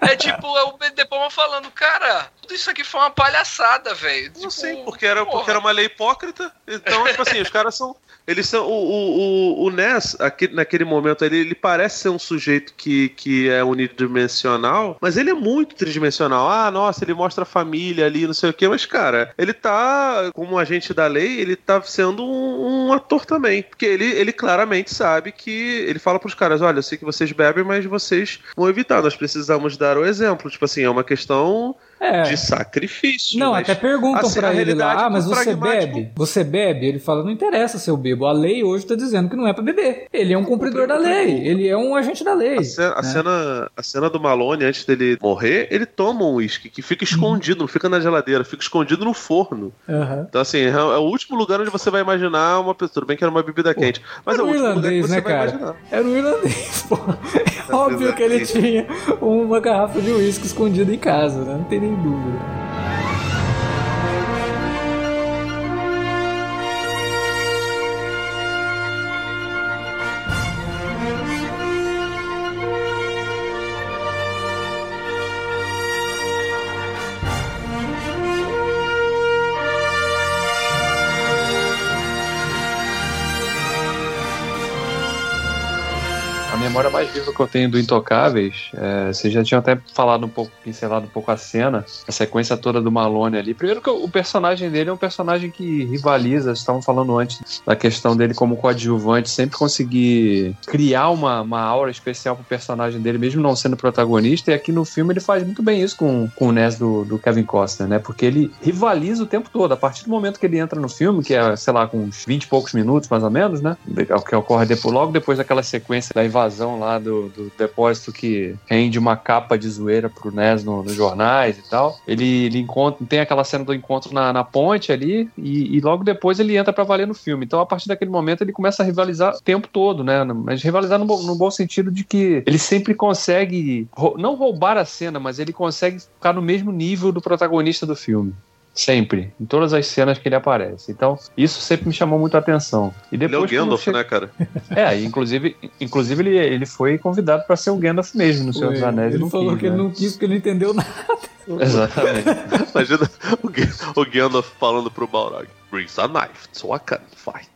É tipo, é o De Palma falando, cara, tudo isso aqui foi uma palhaçada, velho. Não Tipo, sei, porque era, porra. porque era uma lei hipócrita. Então, tipo assim, os caras são. Eles são. O, o, o, Ness, aqui, naquele momento ali, ele parece ser um sujeito que, que é unidimensional, mas ele é muito tridimensional. Ah, nossa, ele mostra a família ali, não sei o quê, mas, cara, ele tá, como agente da lei, ele tá sendo um, um ator também. Porque ele, ele claramente sabe que. Ele fala pros caras: olha, eu sei que vocês bebem, mas vocês vão evitar. Nós precisamos da, dar o exemplo. Tipo assim, é uma questão É. de sacrifício. Não, mas, até perguntam assim, pra a ele lá, ah, mas você bebe? Você bebe? Ele fala, não interessa se eu bebo. A lei hoje tá dizendo que não é pra beber. Ele é um cumpridor da lei. Ele é um agente da lei. A cena, a, né? cena, a cena do Malone, antes dele morrer, ele toma um uísque que fica escondido, não fica na geladeira, fica escondido no forno. Aham. Então, assim, é é o último lugar onde você vai imaginar uma pessoa. Tudo bem que era uma bebida quente. Mas Era é o um último lugar que irlandês, você né, vai cara? imaginar. Era um irlandês, pô. Óbvio que ele tinha uma garrafa de uísque escondida em casa, né? Não tem nem dúvida. Memória mais viva que eu tenho do Intocáveis, é, vocês já tinham até falado um pouco, pincelado um pouco a cena, a sequência toda do Malone ali. Primeiro que o personagem dele é um personagem que rivaliza, estavam falando antes da questão dele como coadjuvante, sempre conseguir criar uma, uma aura especial pro personagem dele, mesmo não sendo protagonista, e aqui no filme ele faz muito bem isso com, com o Ness do, do Kevin Costner, né? Porque ele rivaliza o tempo todo. A partir do momento que ele entra no filme, que é, sei lá, com uns 20 e poucos minutos, mais ou menos, né? É o que ocorre depois, logo depois daquela sequência da invasão lá do, do depósito que rende uma capa de zoeira pro Ness no- nos jornais e tal. Ele, ele encontra, tem aquela cena do encontro na, na ponte ali, e, e logo depois ele entra pra valer no filme. Então, a partir daquele momento, ele começa a rivalizar o tempo todo, né? Mas rivalizar no, bom- no bom sentido de que ele sempre consegue, não roubar a cena, mas ele consegue ficar no mesmo nível do protagonista do filme. Sempre, em todas as cenas que ele aparece. Então, isso sempre me chamou muita atenção. E Ele é o depois Gandalf, che- né, cara? É, inclusive, inclusive ele, ele foi convidado para ser o Gandalf mesmo no Senhor dos Anéis. ele não falou quis, que ele né? não quis porque ele não entendeu nada. Exatamente. Imagina o Gandalf falando pro Balrog: Brings a knife, so I can fight.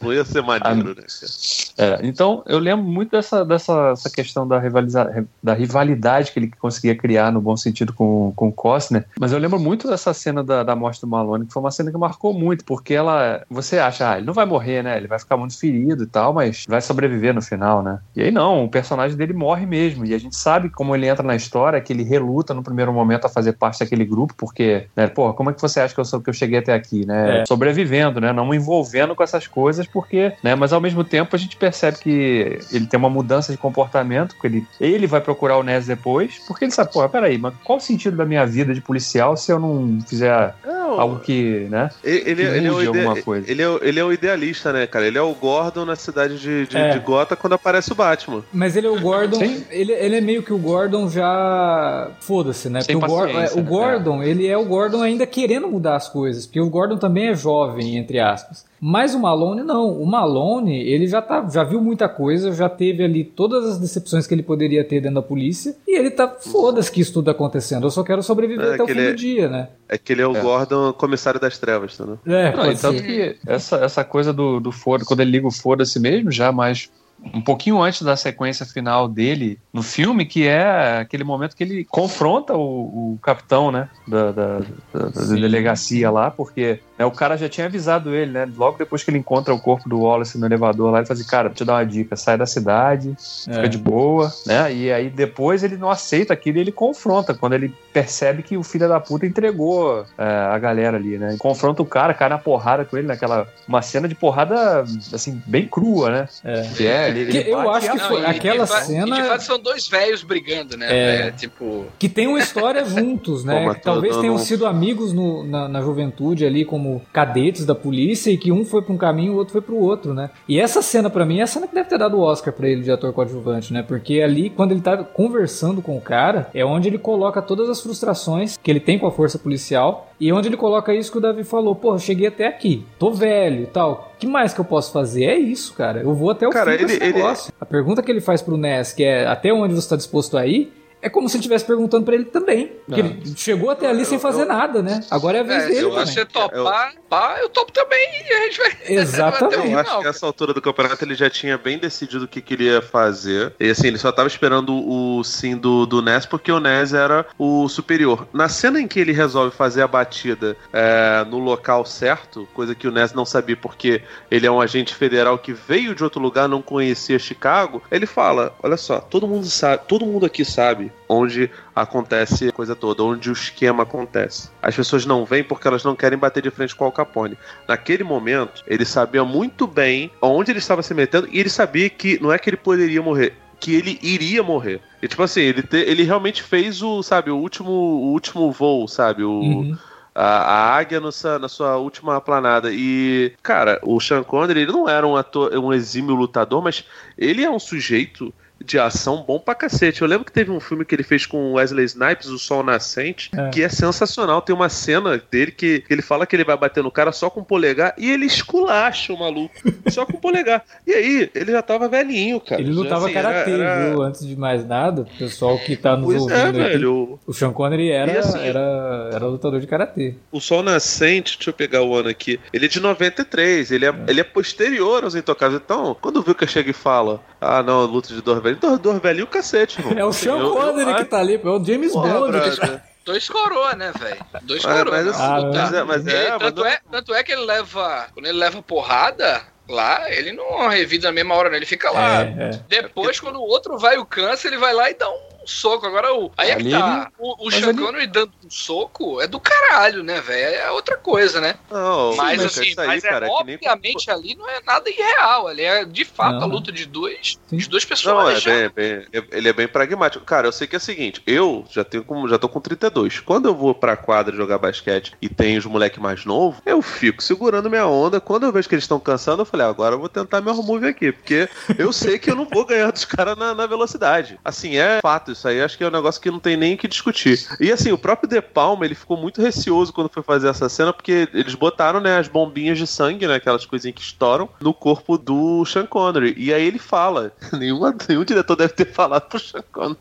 Não ia ser maneiro, né, cara? É, então, eu lembro muito dessa, dessa essa questão da, rivaliza, da rivalidade que ele conseguia criar, no bom sentido, com, com o Costner. Mas eu lembro muito dessa cena da, da morte do Malone, que foi uma cena que marcou muito, porque ela. Você acha, ah, ele não vai morrer, né? Ele vai ficar muito ferido e tal, mas vai sobreviver no final, né? E aí não, o personagem dele morre mesmo. E a gente sabe como ele entra na história, que ele reluta no primeiro momento a fazer parte daquele grupo, porque, né, porra, como é que você acha que eu, sou, que eu cheguei até aqui, né? É. Sobrevivendo, né? Não me envolvendo com essas coisas, porque, né? Mas ao mesmo tempo a gente percebe que ele tem uma mudança de comportamento, porque ele, ele vai procurar o Ness depois, porque ele sabe, porra, peraí, mas qual o sentido da minha vida de policial se eu não fizer Não, algo que, né? ele, ele, que ele é o mude ide- alguma coisa. ele, é, o- ele é o idealista, né, cara? Ele é o Gordon na cidade de, de, É. de Gotham quando aparece o Batman. Mas ele é o Gordon. Ele, ele é meio que o Gordon já. Foda-se, né? Sem Porque o, Gor- paciência, é, o né? Gordon, ele é o Gordon ainda querendo mudar as coisas. Porque o Gordon também é jovem, entre aspas. Mas o Malone não. O Malone, ele já, tá, já viu muita coisa, já teve ali todas as decepções que ele poderia ter dentro da polícia. E ele tá. Foda-se que isso tudo tá acontecendo. Eu só quero sobreviver É, até o fim ele do é- dia, né? É que ele é o É. Gordon comissário das trevas, tá, né? É, Não, pode e tanto ser. que essa, essa coisa do, do foda, quando ele liga o foda-se mesmo, já mais um pouquinho antes da sequência final dele no filme, que é aquele momento que ele confronta o, o capitão, né, da, da, da- da delegacia lá, porque o cara já tinha avisado ele, né, logo depois que ele encontra o corpo do Wallace no elevador lá, ele fala assim, cara, vou te dar uma dica, sai da cidade, É. fica de boa, né, e aí depois ele não aceita aquilo e ele confronta, quando ele percebe que o filho da puta entregou é, a galera ali, né, confronta o cara, cai na porrada com ele, naquela, uma cena de porrada, assim, bem crua, né, É. que é, ele, ele eu bate acho que foi- e- aquela e cena- E de fato são dois velhos brigando, né? É. É, tipo. que tem uma história juntos, né? Pô, talvez tenham sido amigos no- na, na juventude ali, como cadetes da polícia, e que um foi pra um caminho e o outro foi pro outro, né? E essa cena, pra mim, é a cena que deve ter dado o Oscar pra ele de ator coadjuvante, né? Porque ali, quando ele tá conversando com o cara, é onde ele coloca todas as frustrações que ele tem com a força policial, e onde ele coloca isso que o Davi falou, pô, eu cheguei até aqui, tô velho e tal. O que mais que eu posso fazer? É isso, cara. Eu vou até o Cara, fim desse ele- ele- negócio. A pergunta que ele faz pro Ness, que é até onde você tá disposto a ir, é como se ele estivesse perguntando pra ele também. Porque ele chegou até ali sem fazer nada, né? Agora é a vez É, dele se também. você topar, pá, eu topo também e a gente vai. Exatamente. vai o Eu acho que essa altura do campeonato ele já tinha bem decidido o que queria fazer. E assim, ele só tava esperando o sim do, do Ness, porque o Ness era o superior. Na cena em que ele resolve fazer a batida é, no local certo, coisa que o Ness não sabia, porque ele é um agente federal que veio de outro lugar, não conhecia Chicago, ele fala: olha só, todo mundo sabe, todo mundo aqui sabe onde acontece a coisa toda, onde o esquema acontece. As pessoas não vêm porque elas não querem bater de frente com o Al Capone. Naquele momento, ele sabia muito bem onde ele estava se metendo e ele sabia que não é que ele poderia morrer, que ele iria morrer. E tipo assim, ele, te, ele realmente fez o, sabe, o último, o último voo, sabe? O, uhum. a, a, águia no, na sua última planada. E, cara, o Sean Connery, ele não era um ator, um exímio lutador, mas ele é um sujeito de ação bom pra cacete. Eu lembro que teve um filme que ele fez com Wesley Snipes, O Sol Nascente, é. que é sensacional. Tem uma cena dele que, que, ele fala que ele vai bater no cara só com o polegar e ele esculacha o maluco, só com o polegar. E aí, ele já tava velhinho, cara. Ele lutava assim, karatê, era... viu? Antes de mais nada, o pessoal que tá nos pois é, ouvindo é, velho. o Sean Connery era, assim, era, era lutador de karatê. O Sol Nascente, deixa eu pegar o ano aqui, ele é de 93, ele é, é. Ele é posterior aos Intocáveis. Então, quando o Vilca chega e fala, ah, não, luta de dor velho, dor, dor velho o cacete, irmão. É o Sean Connery que tá ali, é o James Porra, Bond. Que... Dois coroa, né, velho? Dois coroa. Mas, assim, ah, mas, é, mas é, tanto, é, tanto é que ele leva. Quando ele leva porrada, lá, ele não revida na mesma hora, né? Ele fica lá. É, é. Depois, quando o outro vai o câncer, ele vai lá e dá um um soco. Agora, o, aí é que tá. O, o Sean Connery dando um soco é do caralho, né, velho? É outra coisa, né? Não, mas sim, assim, aí, mas é, cara, é, obviamente nem... ali não é nada irreal. Ali é de fato não. a luta de dois, de dois personagens. Não, é bem, bem, ele é bem pragmático. Cara, eu sei que é o seguinte, eu já tenho como, já tô com 32. Quando eu vou pra quadra jogar basquete e tem os moleques mais novos, eu fico segurando minha onda. Quando eu vejo que eles estão cansando, eu falei, ah, agora eu vou tentar meu move aqui, porque eu sei que eu não vou ganhar dos caras na, na velocidade. Assim, é fato isso aí acho que é um negócio que não tem nem que discutir. E assim, o próprio De Palma, ele ficou muito receoso quando foi fazer essa cena, porque eles botaram, né, as bombinhas de sangue, né, aquelas coisinhas que estouram, no corpo do Sean Connery. E aí ele fala, nenhuma, nenhum diretor deve ter falado pro Sean Connery.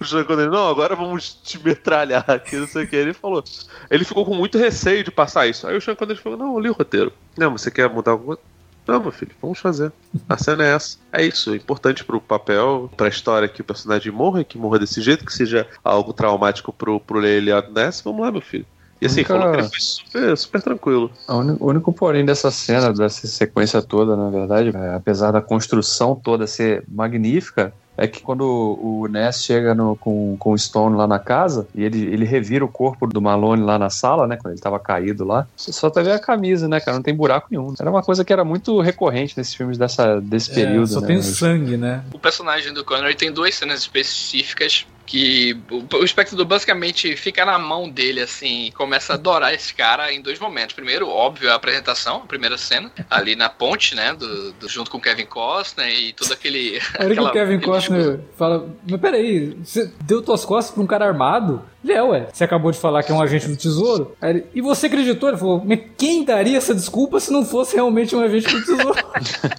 O Sean Connery, não, agora vamos te metralhar aqui, não sei o que. Ele falou. Ele ficou com muito receio de passar isso. Aí o Sean Connery falou, não, eu li o roteiro. Não, você quer mudar alguma coisa? Não, meu filho, vamos fazer. A cena é essa. É isso, importante pro papel, pra história que o personagem morra, que morra desse jeito, que seja algo traumático pro, pro Leiliado Ness. Vamos lá, meu filho. E assim, única... falou que ele foi super, super tranquilo. O único porém dessa cena, dessa sequência toda, na verdade, é, apesar da construção toda ser magnífica, é que quando o Ness chega no, com, com o Stone lá na casa e ele, ele revira o corpo do Malone lá na sala, né? Quando ele tava caído lá, você só tá vendo a camisa, né, cara? Não tem buraco nenhum. Era uma coisa que era muito recorrente nesses filmes dessa, desse é, período. Só né, tem sangue, né? O personagem do Connery tem duas cenas específicas que o espectador basicamente fica na mão dele, assim, e começa a adorar esse cara em dois momentos. Primeiro, óbvio, a apresentação, a primeira cena, ali na ponte, né, do, do junto com o Kevin Costner e todo aquele... A hora que o Kevin Costner fala, mas peraí, você deu tuas costas pra um cara armado? Ele é, ué, você acabou de falar que é um agente do tesouro? Ele, e você acreditou? Ele falou, mas quem daria essa desculpa se não fosse realmente um agente do tesouro?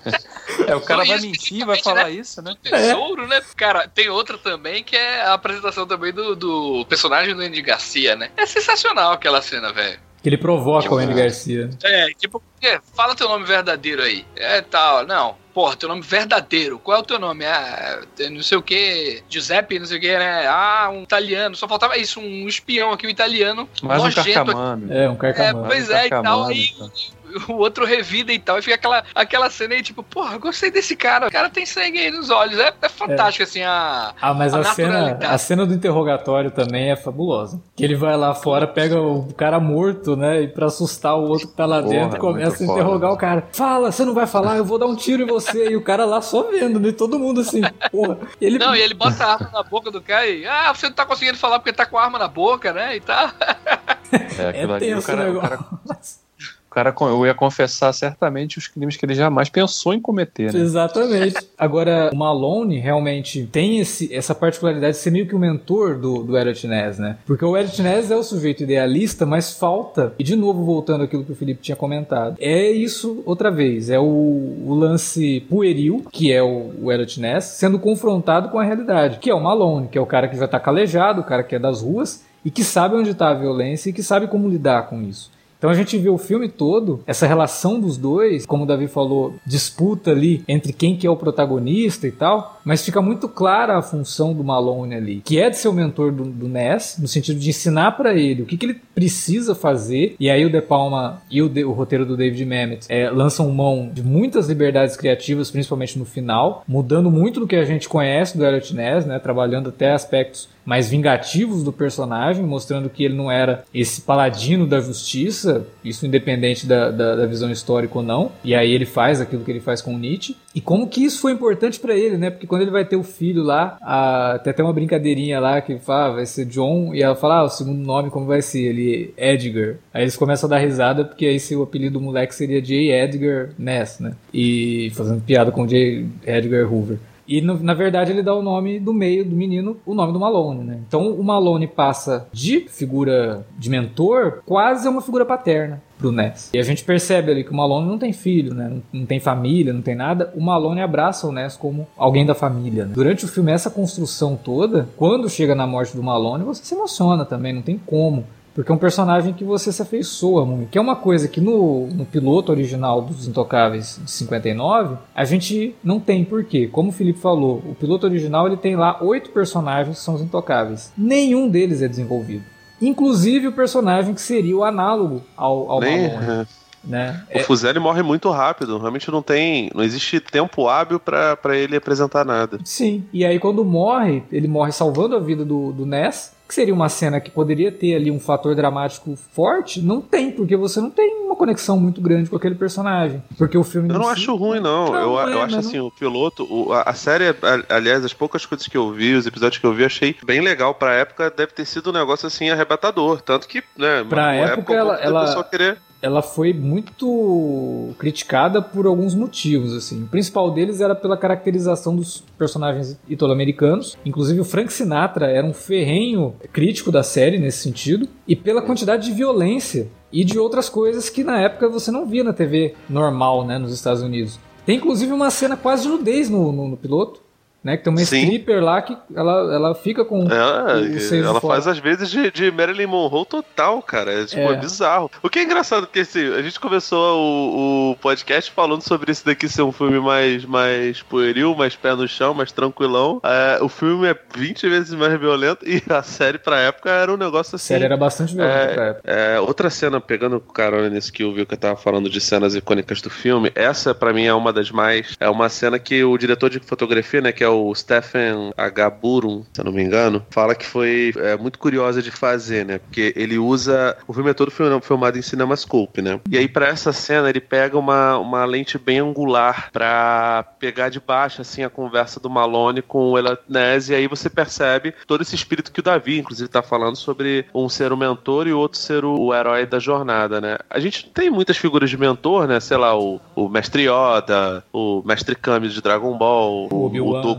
é, o cara vai mentir, vai falar né? isso, né? Tesouro, é. né? Cara, tem outra também que é a apresentação também do, do personagem do Andy Garcia, né? É sensacional aquela cena, velho. Que ele provoca tipo, o Andy Garcia. É, tipo, fala teu nome verdadeiro aí. É tal, não. Porra, teu nome verdadeiro. Qual é o teu nome? Ah, não sei o que. Giuseppe, não sei o que, né? Ah, um italiano. Só faltava isso, um espião aqui, um italiano. Mais um carcamano. É, um carcamano. É, pois é, um e tal. Aí, o outro revida e tal, e fica aquela, aquela cena aí, tipo, porra, gostei desse cara, o cara tem sangue aí nos olhos. É, é fantástico, é. assim, a. Ah, mas a, a cena, a cena do interrogatório também é fabulosa. Que ele vai lá fora, pega o cara morto, né? E pra assustar o outro que tá lá porra, dentro, começa a interrogar foda. o cara. Fala, você não vai falar, eu vou dar um tiro em você. e o cara lá só vendo, né? Todo mundo assim, porra. Ele... Não, e ele bota a arma na boca do cara e. Ah, você não tá conseguindo falar porque tá com a arma na boca, né? E tá. É, aquilo é tenso ali, o cara, o cara cara eu ia confessar certamente os crimes que ele jamais pensou em cometer. Né? Exatamente. Agora, o Malone realmente tem esse, essa particularidade de ser meio que o mentor do, do Elliot Ness, né? Porque o Elliot Ness é o sujeito idealista, mas falta, e de novo voltando àquilo que o Felipe tinha comentado, é isso outra vez, é o, o lance pueril, que é o, o Elliot Ness, sendo confrontado com a realidade, que é o Malone, que é o cara que já tá calejado, o cara que é das ruas, e que sabe onde está a violência e que sabe como lidar com isso. Então a gente vê o filme todo, essa relação dos dois, como o Davi falou, disputa ali entre quem que é o protagonista e tal, mas fica muito clara a função do Malone ali, que é de ser o mentor do, do Ness, no sentido de ensinar para ele o que, que ele precisa fazer, e aí o De Palma e o, de, o roteiro do David Mamet é, lançam mão de muitas liberdades criativas, principalmente no final, mudando muito do que a gente conhece do Elliot Ness, né, trabalhando até aspectos mais vingativos do personagem, mostrando que ele não era esse paladino da justiça, isso independente da, da, da visão histórica ou não. E aí ele faz aquilo que ele faz com Nietzsche. E como que isso foi importante para ele, né? Porque quando ele vai ter o filho lá, a, tem até uma brincadeirinha lá que fala, ah, vai ser John, e ela fala, ah, o segundo nome como vai ser? Ele, Edgar. Aí eles começam a dar risada, porque aí se o apelido do moleque seria J. Edgar Ness, né? E fazendo piada com J. Edgar Hoover. E no, na verdade ele dá o nome do meio do menino, o nome do Malone, né? Então o Malone passa de figura de mentor quase a uma figura paterna pro Ness. E a gente percebe ali que o Malone não tem filho, né? Não, não tem família, não tem nada. O Malone abraça o Ness como alguém da família. Né? Durante o filme, essa construção toda, quando chega na morte do Malone, você se emociona também, não tem como. Porque é um personagem que você se afeiçoa muito. Que é uma coisa que no, no piloto original dos Intocáveis de 59, a gente não tem. Por quê? Como o Felipe falou, o piloto original ele tem lá oito personagens que são os Intocáveis. Nenhum deles é desenvolvido. Inclusive o personagem que seria o análogo ao, ao Nem, Malone. Né? O é... Fuzeli morre muito rápido, realmente não tem, não existe tempo hábil para ele apresentar nada. Sim, e aí quando morre, ele morre salvando a vida do, do Ness, que seria uma cena que poderia ter ali um fator dramático forte, não tem, porque você não tem uma conexão muito grande com aquele personagem. Porque o filme. Eu não acho ruim, não. não eu, é, eu acho assim, o piloto, o, a, a, série, aliás, as poucas coisas que eu vi, os episódios que eu vi, achei bem legal. Pra época, deve ter sido um negócio assim arrebatador. Tanto que, né, pra época, época ela. ela... querer ela foi muito criticada por alguns motivos, assim. O principal deles era pela caracterização dos personagens italo-americanos. Inclusive o Frank Sinatra era um ferrenho crítico da série nesse sentido e pela quantidade de violência e de outras coisas que na época você não via na TV normal, né, nos Estados Unidos. Tem inclusive uma cena quase de nudez no, no, no piloto né? Que tem uma Sim. stripper lá que ela, ela fica com. É, ela faz às vezes de, de Marilyn Monroe total, cara. É, tipo, é. é bizarro. O que é engraçado que assim, a gente começou o, o, podcast falando sobre esse daqui ser um filme mais, mais pueril, mais pé no chão, mais tranquilão. É, o filme é 20 vezes mais violento e a série pra época era um negócio assim. A série era bastante violenta é, pra época. É, outra cena, pegando carona nesse que eu vi que eu tava falando de cenas icônicas do filme, essa pra mim é uma das mais. É uma cena que o diretor de fotografia, né, que é o Stephen H. Burum, se eu não me engano, fala que foi é, muito curiosa de fazer, né? Porque ele usa. O filme é todo filmado em CinemaScope, né? E aí, para essa cena, ele pega uma, uma lente bem angular para pegar de baixo, assim, a conversa do Malone com o Elanese, e aí você percebe todo esse espírito que o Davi, inclusive, tá falando sobre um ser o mentor e o outro ser o, o herói da jornada, né? A gente tem muitas figuras de mentor, né? Sei lá, o, o Mestre Yoda, o Mestre Kami de Dragon Ball, o, o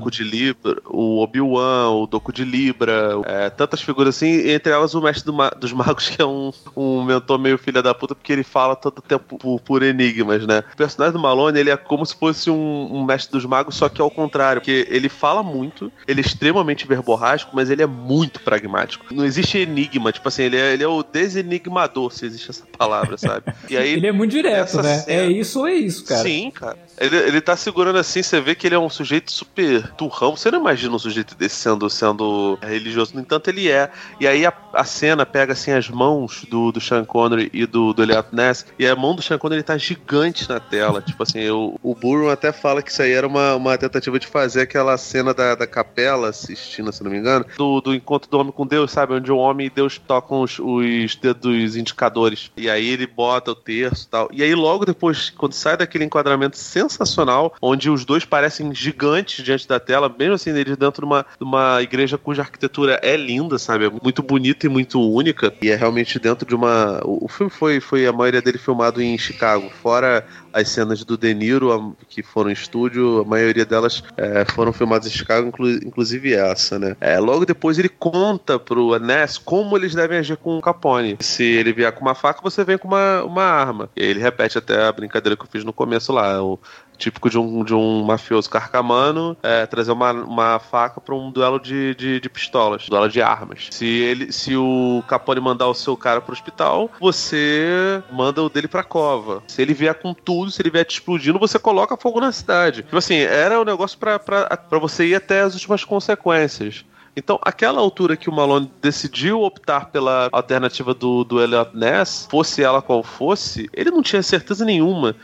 Doku de Libra, o Obi-Wan, o Doku de Libra, é, tantas figuras assim, entre elas o Mestre do Ma dos Magos, que é um, um mentor meio filha da puta, porque ele fala todo tempo por, por enigmas, né? O personagem do Malone, ele é como se fosse um, um, Mestre dos Magos, só que ao contrário, porque ele fala muito, ele é extremamente verborrágico, mas ele é muito pragmático. Não existe enigma, tipo assim, ele é, ele é o desenigmador, se existe essa palavra, sabe? E aí, ele é muito direto, né? Cena... É isso ou é isso, cara. Sim, cara. Ele, ele tá segurando assim, você vê que ele é um sujeito super turrão. Você não imagina um sujeito desse sendo, sendo religioso. No entanto, ele é. E aí a, a cena pega assim as mãos do, do Sean Connery e do, do Elliot Ness. E a mão do Sean Connery tá gigante na tela. tipo assim, o, o Burrow até fala que isso aí era uma, uma tentativa de fazer aquela cena da, da capela assistindo, se não me engano, do, do encontro do homem com Deus, sabe? Onde o homem e Deus tocam os, os dedos indicadores. E aí ele bota o terço e tal. E aí logo depois, quando sai daquele enquadramento sensacional, sensacional, onde os dois parecem gigantes diante da tela, mesmo assim, eles dentro de uma, de uma igreja cuja arquitetura é linda, sabe? É muito bonita e muito única. E é realmente dentro de uma. O, filme foi, foi a maioria dele filmado em Chicago, fora as cenas do De Niro, que foram em estúdio, a maioria delas é, foram filmadas em Chicago, inclu inclusive essa, né? É, logo depois ele conta pro Ness como eles devem agir com o Capone. Se ele vier com uma faca, você vem com uma, uma arma. E ele repete até a brincadeira que eu fiz no começo lá. O, típico de um, de um mafioso carcamano, é, trazer uma, uma faca pra um duelo de, de, de pistolas, duelo de armas. Se, ele, se o Capone mandar o seu cara pro hospital, você manda o dele pra cova. Se ele vier com tudo, se ele vier te explodindo, você coloca fogo na cidade. Tipo assim, era um negócio pra, pra você ir até as últimas consequências. Então, aquela altura que o Malone decidiu optar pela alternativa do, do Elliot Ness, fosse ela qual fosse, ele não tinha certeza nenhuma.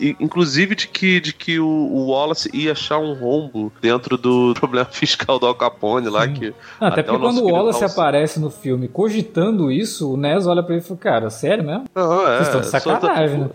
Inclusive de que, de que o, o Wallace ia achar um rombo dentro do problema fiscal do Al Capone lá. Que até, até porque quando o Wallace aparece no filme cogitando isso, o Ness olha pra ele e fala: Cara, sério mesmo? Não, é. Vocês estão de sacanagem, né?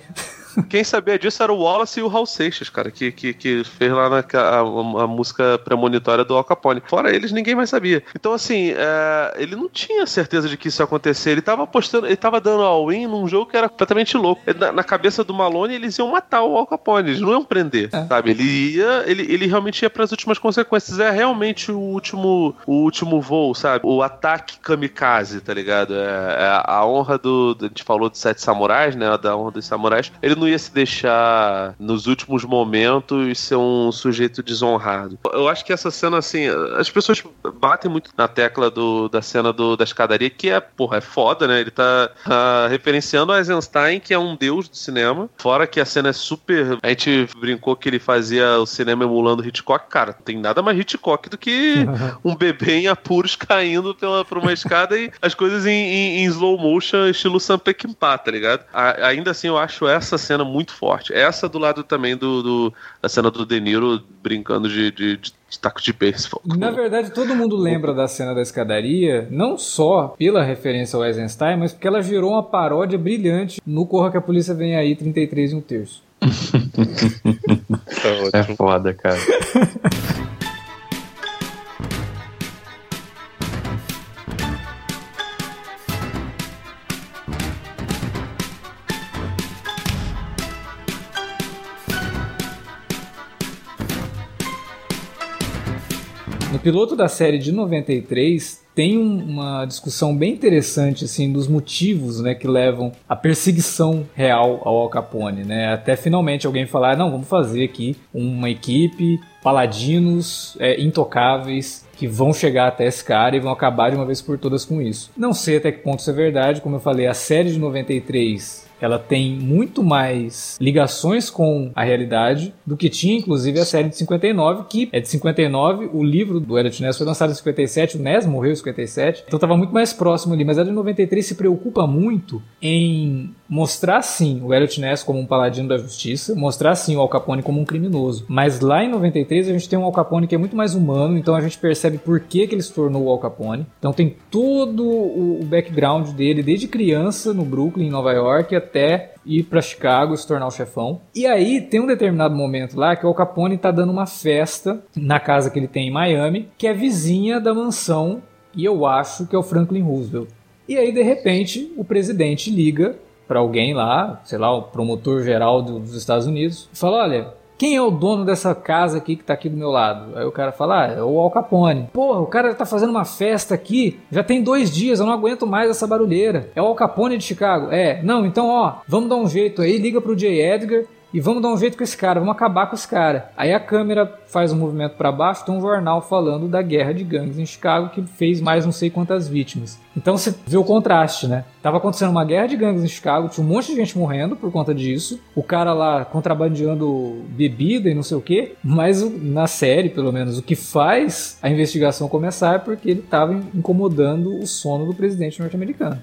Quem sabia disso era o Wallace e o Hal Seixas, cara, que, que, que fez lá na, a, a, música premonitória do Al Capone. Fora eles, ninguém mais sabia. Então, assim, é, ele não tinha certeza de que isso ia acontecer. Ele tava apostando, ele tava dando all-in num jogo que era completamente louco. Na, na, cabeça do Malone, eles iam matar o Al Capone, eles não iam prender, é. sabe? Ele ia, ele, ele realmente ia para as últimas consequências. É realmente o último, o último voo, sabe? O ataque kamikaze, tá ligado? É, é a honra do, A gente falou de sete samurais, né? Da honra dos samurais. Ele não ia se deixar nos últimos momentos ser um sujeito desonrado. Eu acho que essa cena, assim, as pessoas batem muito na tecla do, da cena do, da escadaria, que é, porra, é foda, né? Ele tá, tá referenciando Eisenstein, que é um deus do cinema. Fora que a cena é super. A gente brincou que ele fazia o cinema emulando Hitchcock. Cara, tem nada mais Hitchcock do que um bebê em apuros caindo pela, por uma escada e as coisas em, em, em slow motion, estilo Sam Peckinpah, tá ligado? A, ainda assim, eu acho essa cena cena muito forte. Essa do lado também do, do da cena do De Niro brincando de, de, de de taco de beisebol. Na verdade, todo mundo lembra da cena da escadaria, não só pela referência ao Eisenstein, mas porque ela virou uma paródia brilhante no Corra que a Polícia Vem Aí 33 e um terço. é foda, cara. piloto da série de 93 tem uma discussão bem interessante assim dos motivos né, que levam à perseguição real ao Al Capone. Né? Até finalmente alguém falar: não, vamos fazer aqui uma equipe, paladinos é, intocáveis que vão chegar até esse cara e vão acabar de uma vez por todas com isso. Não sei até que ponto isso é verdade, como eu falei, a série de 93 ela tem muito mais ligações com a realidade do que tinha, inclusive, a série de 59, que é de 59, o livro do Elliot Ness foi lançado em 57, o Ness morreu em 57, então estava muito mais próximo ali, mas a de 93 se preocupa muito em mostrar sim o Elliot Ness como um paladino da justiça, mostrar sim o Al Capone como um criminoso. Mas lá em 93 a gente tem um Al Capone que é muito mais humano, então a gente percebe por que, que ele se tornou o Al Capone. Então tem todo o background dele desde criança no Brooklyn, em Nova York, até ir para Chicago se tornar o chefão. E aí tem um determinado momento lá que o Al Capone tá dando uma festa na casa que ele tem em Miami, que é vizinha da mansão, e eu acho que é o Franklin Roosevelt. E aí, de repente, o presidente liga para alguém lá, sei lá, o promotor geral dos Estados Unidos, fala: olha, quem é o dono dessa casa aqui que tá aqui do meu lado? Aí o cara fala, ah, é o Al Capone. Porra, o cara tá fazendo uma festa aqui, já tem dois dias, eu não aguento mais essa barulheira. É o Al Capone de Chicago? É. Não, então ó, vamos dar um jeito aí, liga pro J. Edgar e vamos dar um jeito com esse cara, vamos acabar com esse cara. Aí a câmera faz um movimento para baixo, tem um jornal falando da guerra de gangues em Chicago que fez mais não sei quantas vítimas. Então você vê o contraste, né? Tava acontecendo uma guerra de gangues em Chicago, tinha um monte de gente morrendo por conta disso. O cara lá contrabandeando bebida e não sei o que. Mas na série, pelo menos, o que faz a investigação começar é porque ele tava incomodando o sono do presidente norte-americano.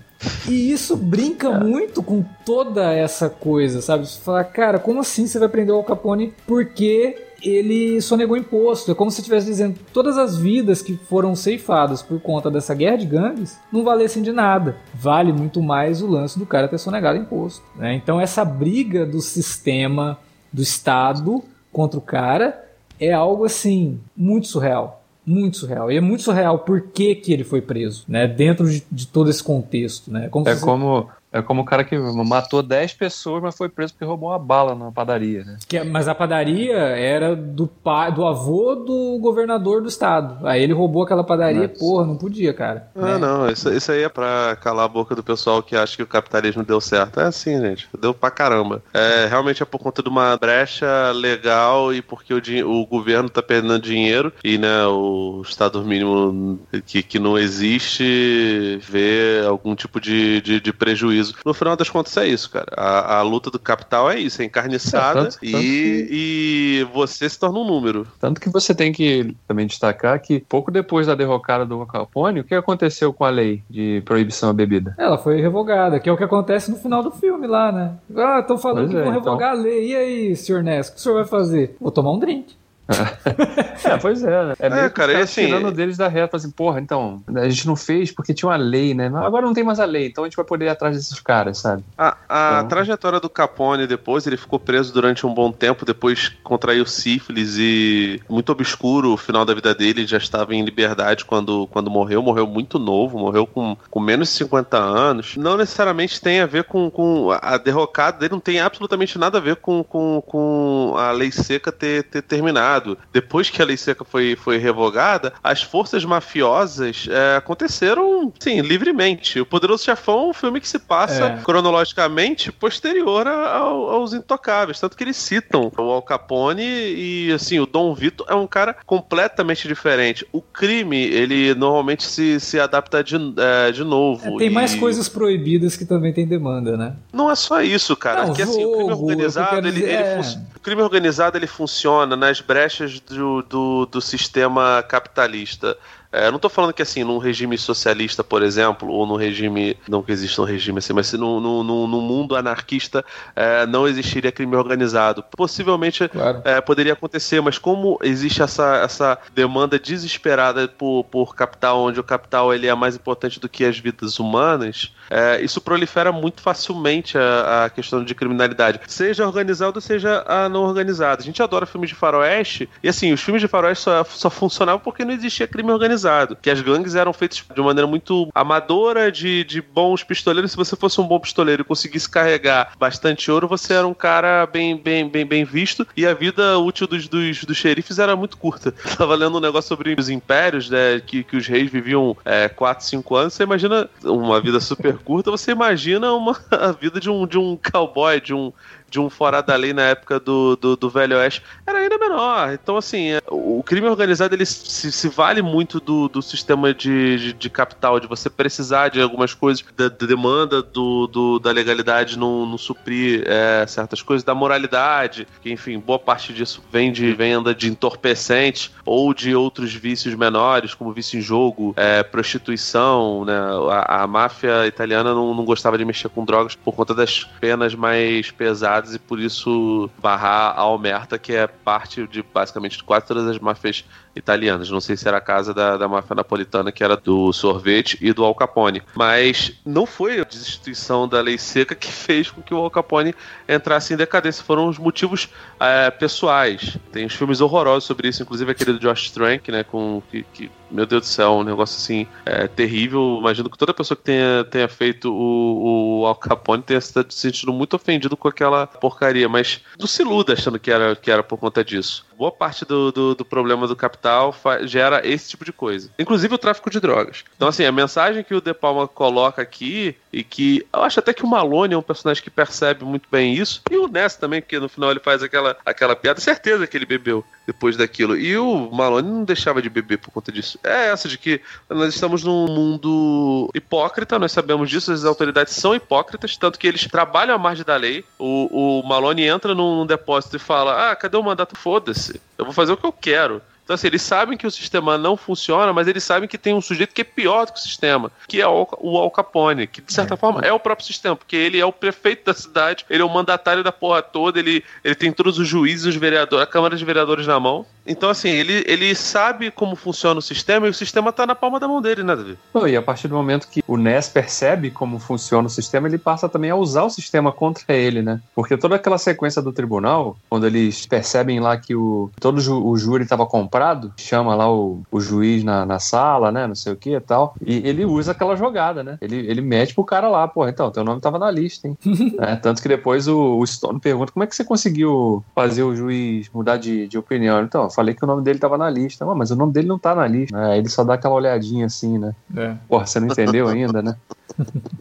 E isso brinca é. muito com toda essa coisa, sabe? Você fala, cara, como assim você vai prender o Al Capone porque ele sonegou imposto. É como se estivesse dizendo que todas as vidas que foram ceifadas por conta dessa guerra de gangues não valessem de nada. Vale muito mais o lance do cara ter sonegado imposto. Né? Então, essa briga do sistema, do Estado contra o cara é algo assim muito surreal muito surreal. E é muito surreal por que, que ele foi preso, né? Dentro de, de todo esse contexto, né? Como é, como, É como o cara que matou 10 pessoas, mas foi preso porque roubou uma bala na padaria, né? Que, mas a padaria era do pai, do avô do governador do estado. Aí ele roubou aquela padaria, Nossa. porra, não podia, cara. Ah, né? não, isso, isso aí é pra calar a boca do pessoal que acha que o capitalismo deu certo. É assim, gente, deu pra caramba. É, realmente é por conta de uma brecha legal e porque o, o governo tá perdendo dinheiro e, né, o estado mínimo que, que não existe vê algum tipo de, de, de prejuízo. No final das contas é isso, cara. A, a luta do capital é isso, é encarniçada é, tanto, e, tanto que... e você se torna um número. Tanto que você tem que também destacar que pouco depois da derrocada do Capone, o que aconteceu com a lei de proibição à bebida? Ela foi revogada, que é o que acontece no final do filme lá, né? Ah, estão falando pois que é, vão revogar então... a lei. E aí, senhor Nesco, o que o senhor vai fazer? Vou tomar um drink. é, pois é. Né? É, é meio cara, que assim, tirando deles da reta, assim, porra, então, a gente não fez porque tinha uma lei, né? Agora não tem mais a lei, então a gente vai poder ir atrás desses caras, sabe? A, a então... trajetória do Capone depois, ele ficou preso durante um bom tempo, depois contraiu sífilis e muito obscuro o final da vida dele, já estava em liberdade quando, quando morreu, morreu muito novo, morreu com, com menos de 50 anos. Não necessariamente tem a ver com, com a derrocada dele, não tem absolutamente nada a ver com, com, com a lei seca ter, ter terminado depois que a lei seca foi, foi revogada, as forças mafiosas é, aconteceram, sim, livremente. O Poderoso Chefão é um filme que se passa é. cronologicamente posterior ao, aos Intocáveis, tanto que eles citam o Al Capone e, assim, o Dom Vito é um cara completamente diferente. O crime, ele normalmente se, se adapta de, é, de novo. É, tem e... mais coisas proibidas que também tem demanda, né? Não é só isso, cara. Não, assim, o crime organizado, ele, ele é. o crime organizado, ele funciona nas brechas brechas do, do, do sistema capitalista. É, não estou falando que assim, num regime socialista, por exemplo, ou num regime. Não que exista um regime assim, mas se num, num, num mundo anarquista é, não existiria crime organizado. Possivelmente claro. é, poderia acontecer, mas como existe essa, essa demanda desesperada por, por capital, onde o capital ele é mais importante do que as vidas humanas, é, isso prolifera muito facilmente a, a, questão de criminalidade, seja organizado, seja a não organizado. A gente adora filmes de faroeste, e assim, os filmes de faroeste só, só funcionavam porque não existia crime organizado Que as gangues eram feitas de maneira muito amadora, de, de bons pistoleiros. Se você fosse um bom pistoleiro e conseguisse carregar bastante ouro, você era um cara bem, bem, bem, bem visto. E a vida útil dos, dos, dos xerifes era muito curta. tava lendo um negócio sobre os impérios, né? Que, que os reis viviam é, 4, 5 anos. Você imagina uma vida super curta, você imagina uma, a vida de um, de um cowboy, de um de um fora da lei na época do, do, do, Velho Oeste era ainda menor. Então, assim, é, o crime organizado ele se, se vale muito do, do sistema de, de, de, capital, de você precisar de algumas coisas, da, da demanda do, do, da legalidade não, não suprir é, certas coisas, da moralidade, que, enfim, boa parte disso vem de venda de entorpecentes ou de outros vícios menores, como vício em jogo, é, prostituição, né? A, a máfia italiana não, não gostava de mexer com drogas por conta das penas mais pesadas e por isso barrar a Almerta, que é parte de basicamente quase todas as máfias italianas. Não sei se era a casa da, da máfia napolitana, que era do sorvete e do Al Capone. Mas não foi a destituição da lei seca que fez com que o Al Capone entrasse em decadência. Foram os motivos é, pessoais. Tem uns filmes horrorosos sobre isso, inclusive aquele do Josh Trank, né? Com, que, que meu Deus do céu, um negócio assim é, terrível. Imagino que toda pessoa que tenha, tenha feito o, o Al Capone tenha se sentido muito ofendido com aquela porcaria, mas não se iluda achando que era, que era por conta disso boa parte do, do, do problema do capital gera esse tipo de coisa. Inclusive o tráfico de drogas. Então, assim, a mensagem que o De Palma coloca aqui, e que eu acho até que o Malone é um personagem que percebe muito bem isso, e o Ness também, porque no final ele faz aquela, aquela piada, certeza que ele bebeu depois daquilo. E o Malone não deixava de beber por conta disso. É essa de que nós estamos num mundo hipócrita, nós sabemos disso, as autoridades são hipócritas, tanto que eles trabalham à margem da lei. O, o Malone entra num, num depósito e fala: Ah, cadê o mandato? Foda-se. Eu vou fazer o que eu quero. Então, assim, eles sabem que o sistema não funciona, mas eles sabem que tem um sujeito que é pior do que o sistema, que é o Al Capone, que de certa é. forma é o próprio sistema, porque ele é o prefeito da cidade, ele é o mandatário da porra toda, ele, ele tem todos os juízes, os vereadores, a Câmara de Vereadores na mão. Então, assim, ele, ele sabe como funciona o sistema e o sistema tá na palma da mão dele, né, Davi? E a partir do momento que o NES percebe como funciona o sistema, ele passa também a usar o sistema contra ele, né? Porque toda aquela sequência do tribunal, quando eles percebem lá que o, todo ju, o júri estava comprado, chama lá o, o juiz na, na sala, né? Não sei o que e tal. E ele usa aquela jogada, né? Ele, ele mete pro cara lá, pô, então, teu nome tava na lista, hein? é, tanto que depois o, o Stone pergunta como é que você conseguiu fazer o juiz mudar de, de opinião. Então, eu falei que o nome dele tava na lista. Ah, mas o nome dele não tá na lista. É, ele só dá aquela olhadinha assim, né? É. Porra, você não entendeu ainda, né?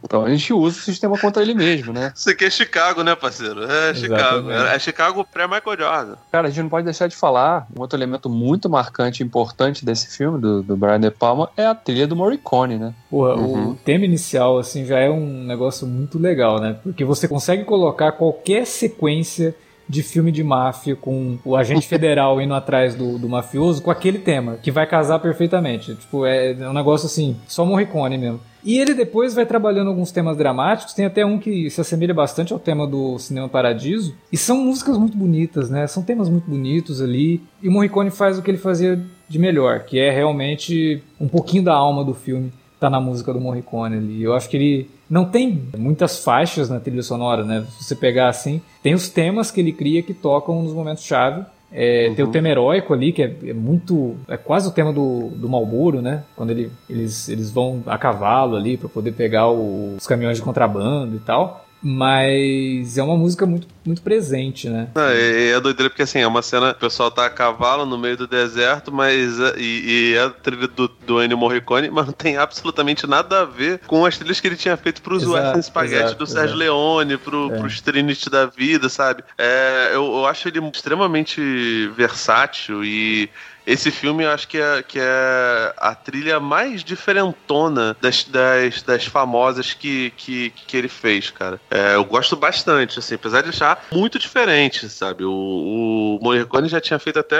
Então a gente usa o sistema contra ele mesmo, né? Isso aqui é Chicago, né, parceiro? É Chicago. É, é Chicago pré-Michael Jordan. Cara, a gente não pode deixar de falar, um outro elemento muito marcante e importante desse filme, do, do Brian De Palma, é a trilha do Morricone, né? Porra, uhum. o tema inicial, assim, já é um negócio muito legal, né? Porque você consegue colocar qualquer sequência de filme de máfia com o agente federal indo atrás do, do mafioso com aquele tema, que vai casar perfeitamente. Tipo, é, é um negócio assim, só Morricone mesmo. E ele depois vai trabalhando alguns temas dramáticos, tem até um que se assemelha bastante ao tema do Cinema Paradiso, e são músicas muito bonitas, né? São temas muito bonitos ali, e o Morricone faz o que ele fazia de melhor, que é realmente um pouquinho da alma do filme tá na música do Morricone ali. Eu acho que ele não tem muitas faixas na trilha sonora, né? Se você pegar assim, tem os temas que ele cria que tocam nos momentos chave. É, uhum. Tem o tema heróico ali, que é, é, muito. É quase o tema do, do Malboro, né? Quando ele, eles, eles vão a cavalo ali para poder pegar o, os caminhões de contrabando e tal. Mas é uma música muito, muito presente, né? Não, é, é doideira porque assim, é uma cena, o pessoal tá a cavalo no meio do deserto, mas é, e, e é a trilha do, do Ennio Morricone, mas não tem absolutamente nada a ver com as trilhas que ele tinha feito pros Western Spaghetti exato, do Sérgio exato. Leone, pro, é. pros Trinity da vida, sabe? É, eu, eu acho ele extremamente versátil e esse filme eu acho que é, que é a trilha mais diferentona das, das, das famosas que, que, que ele fez, cara. É, eu gosto bastante, assim, apesar de achar muito diferente, sabe? O, o Morricone já tinha feito até.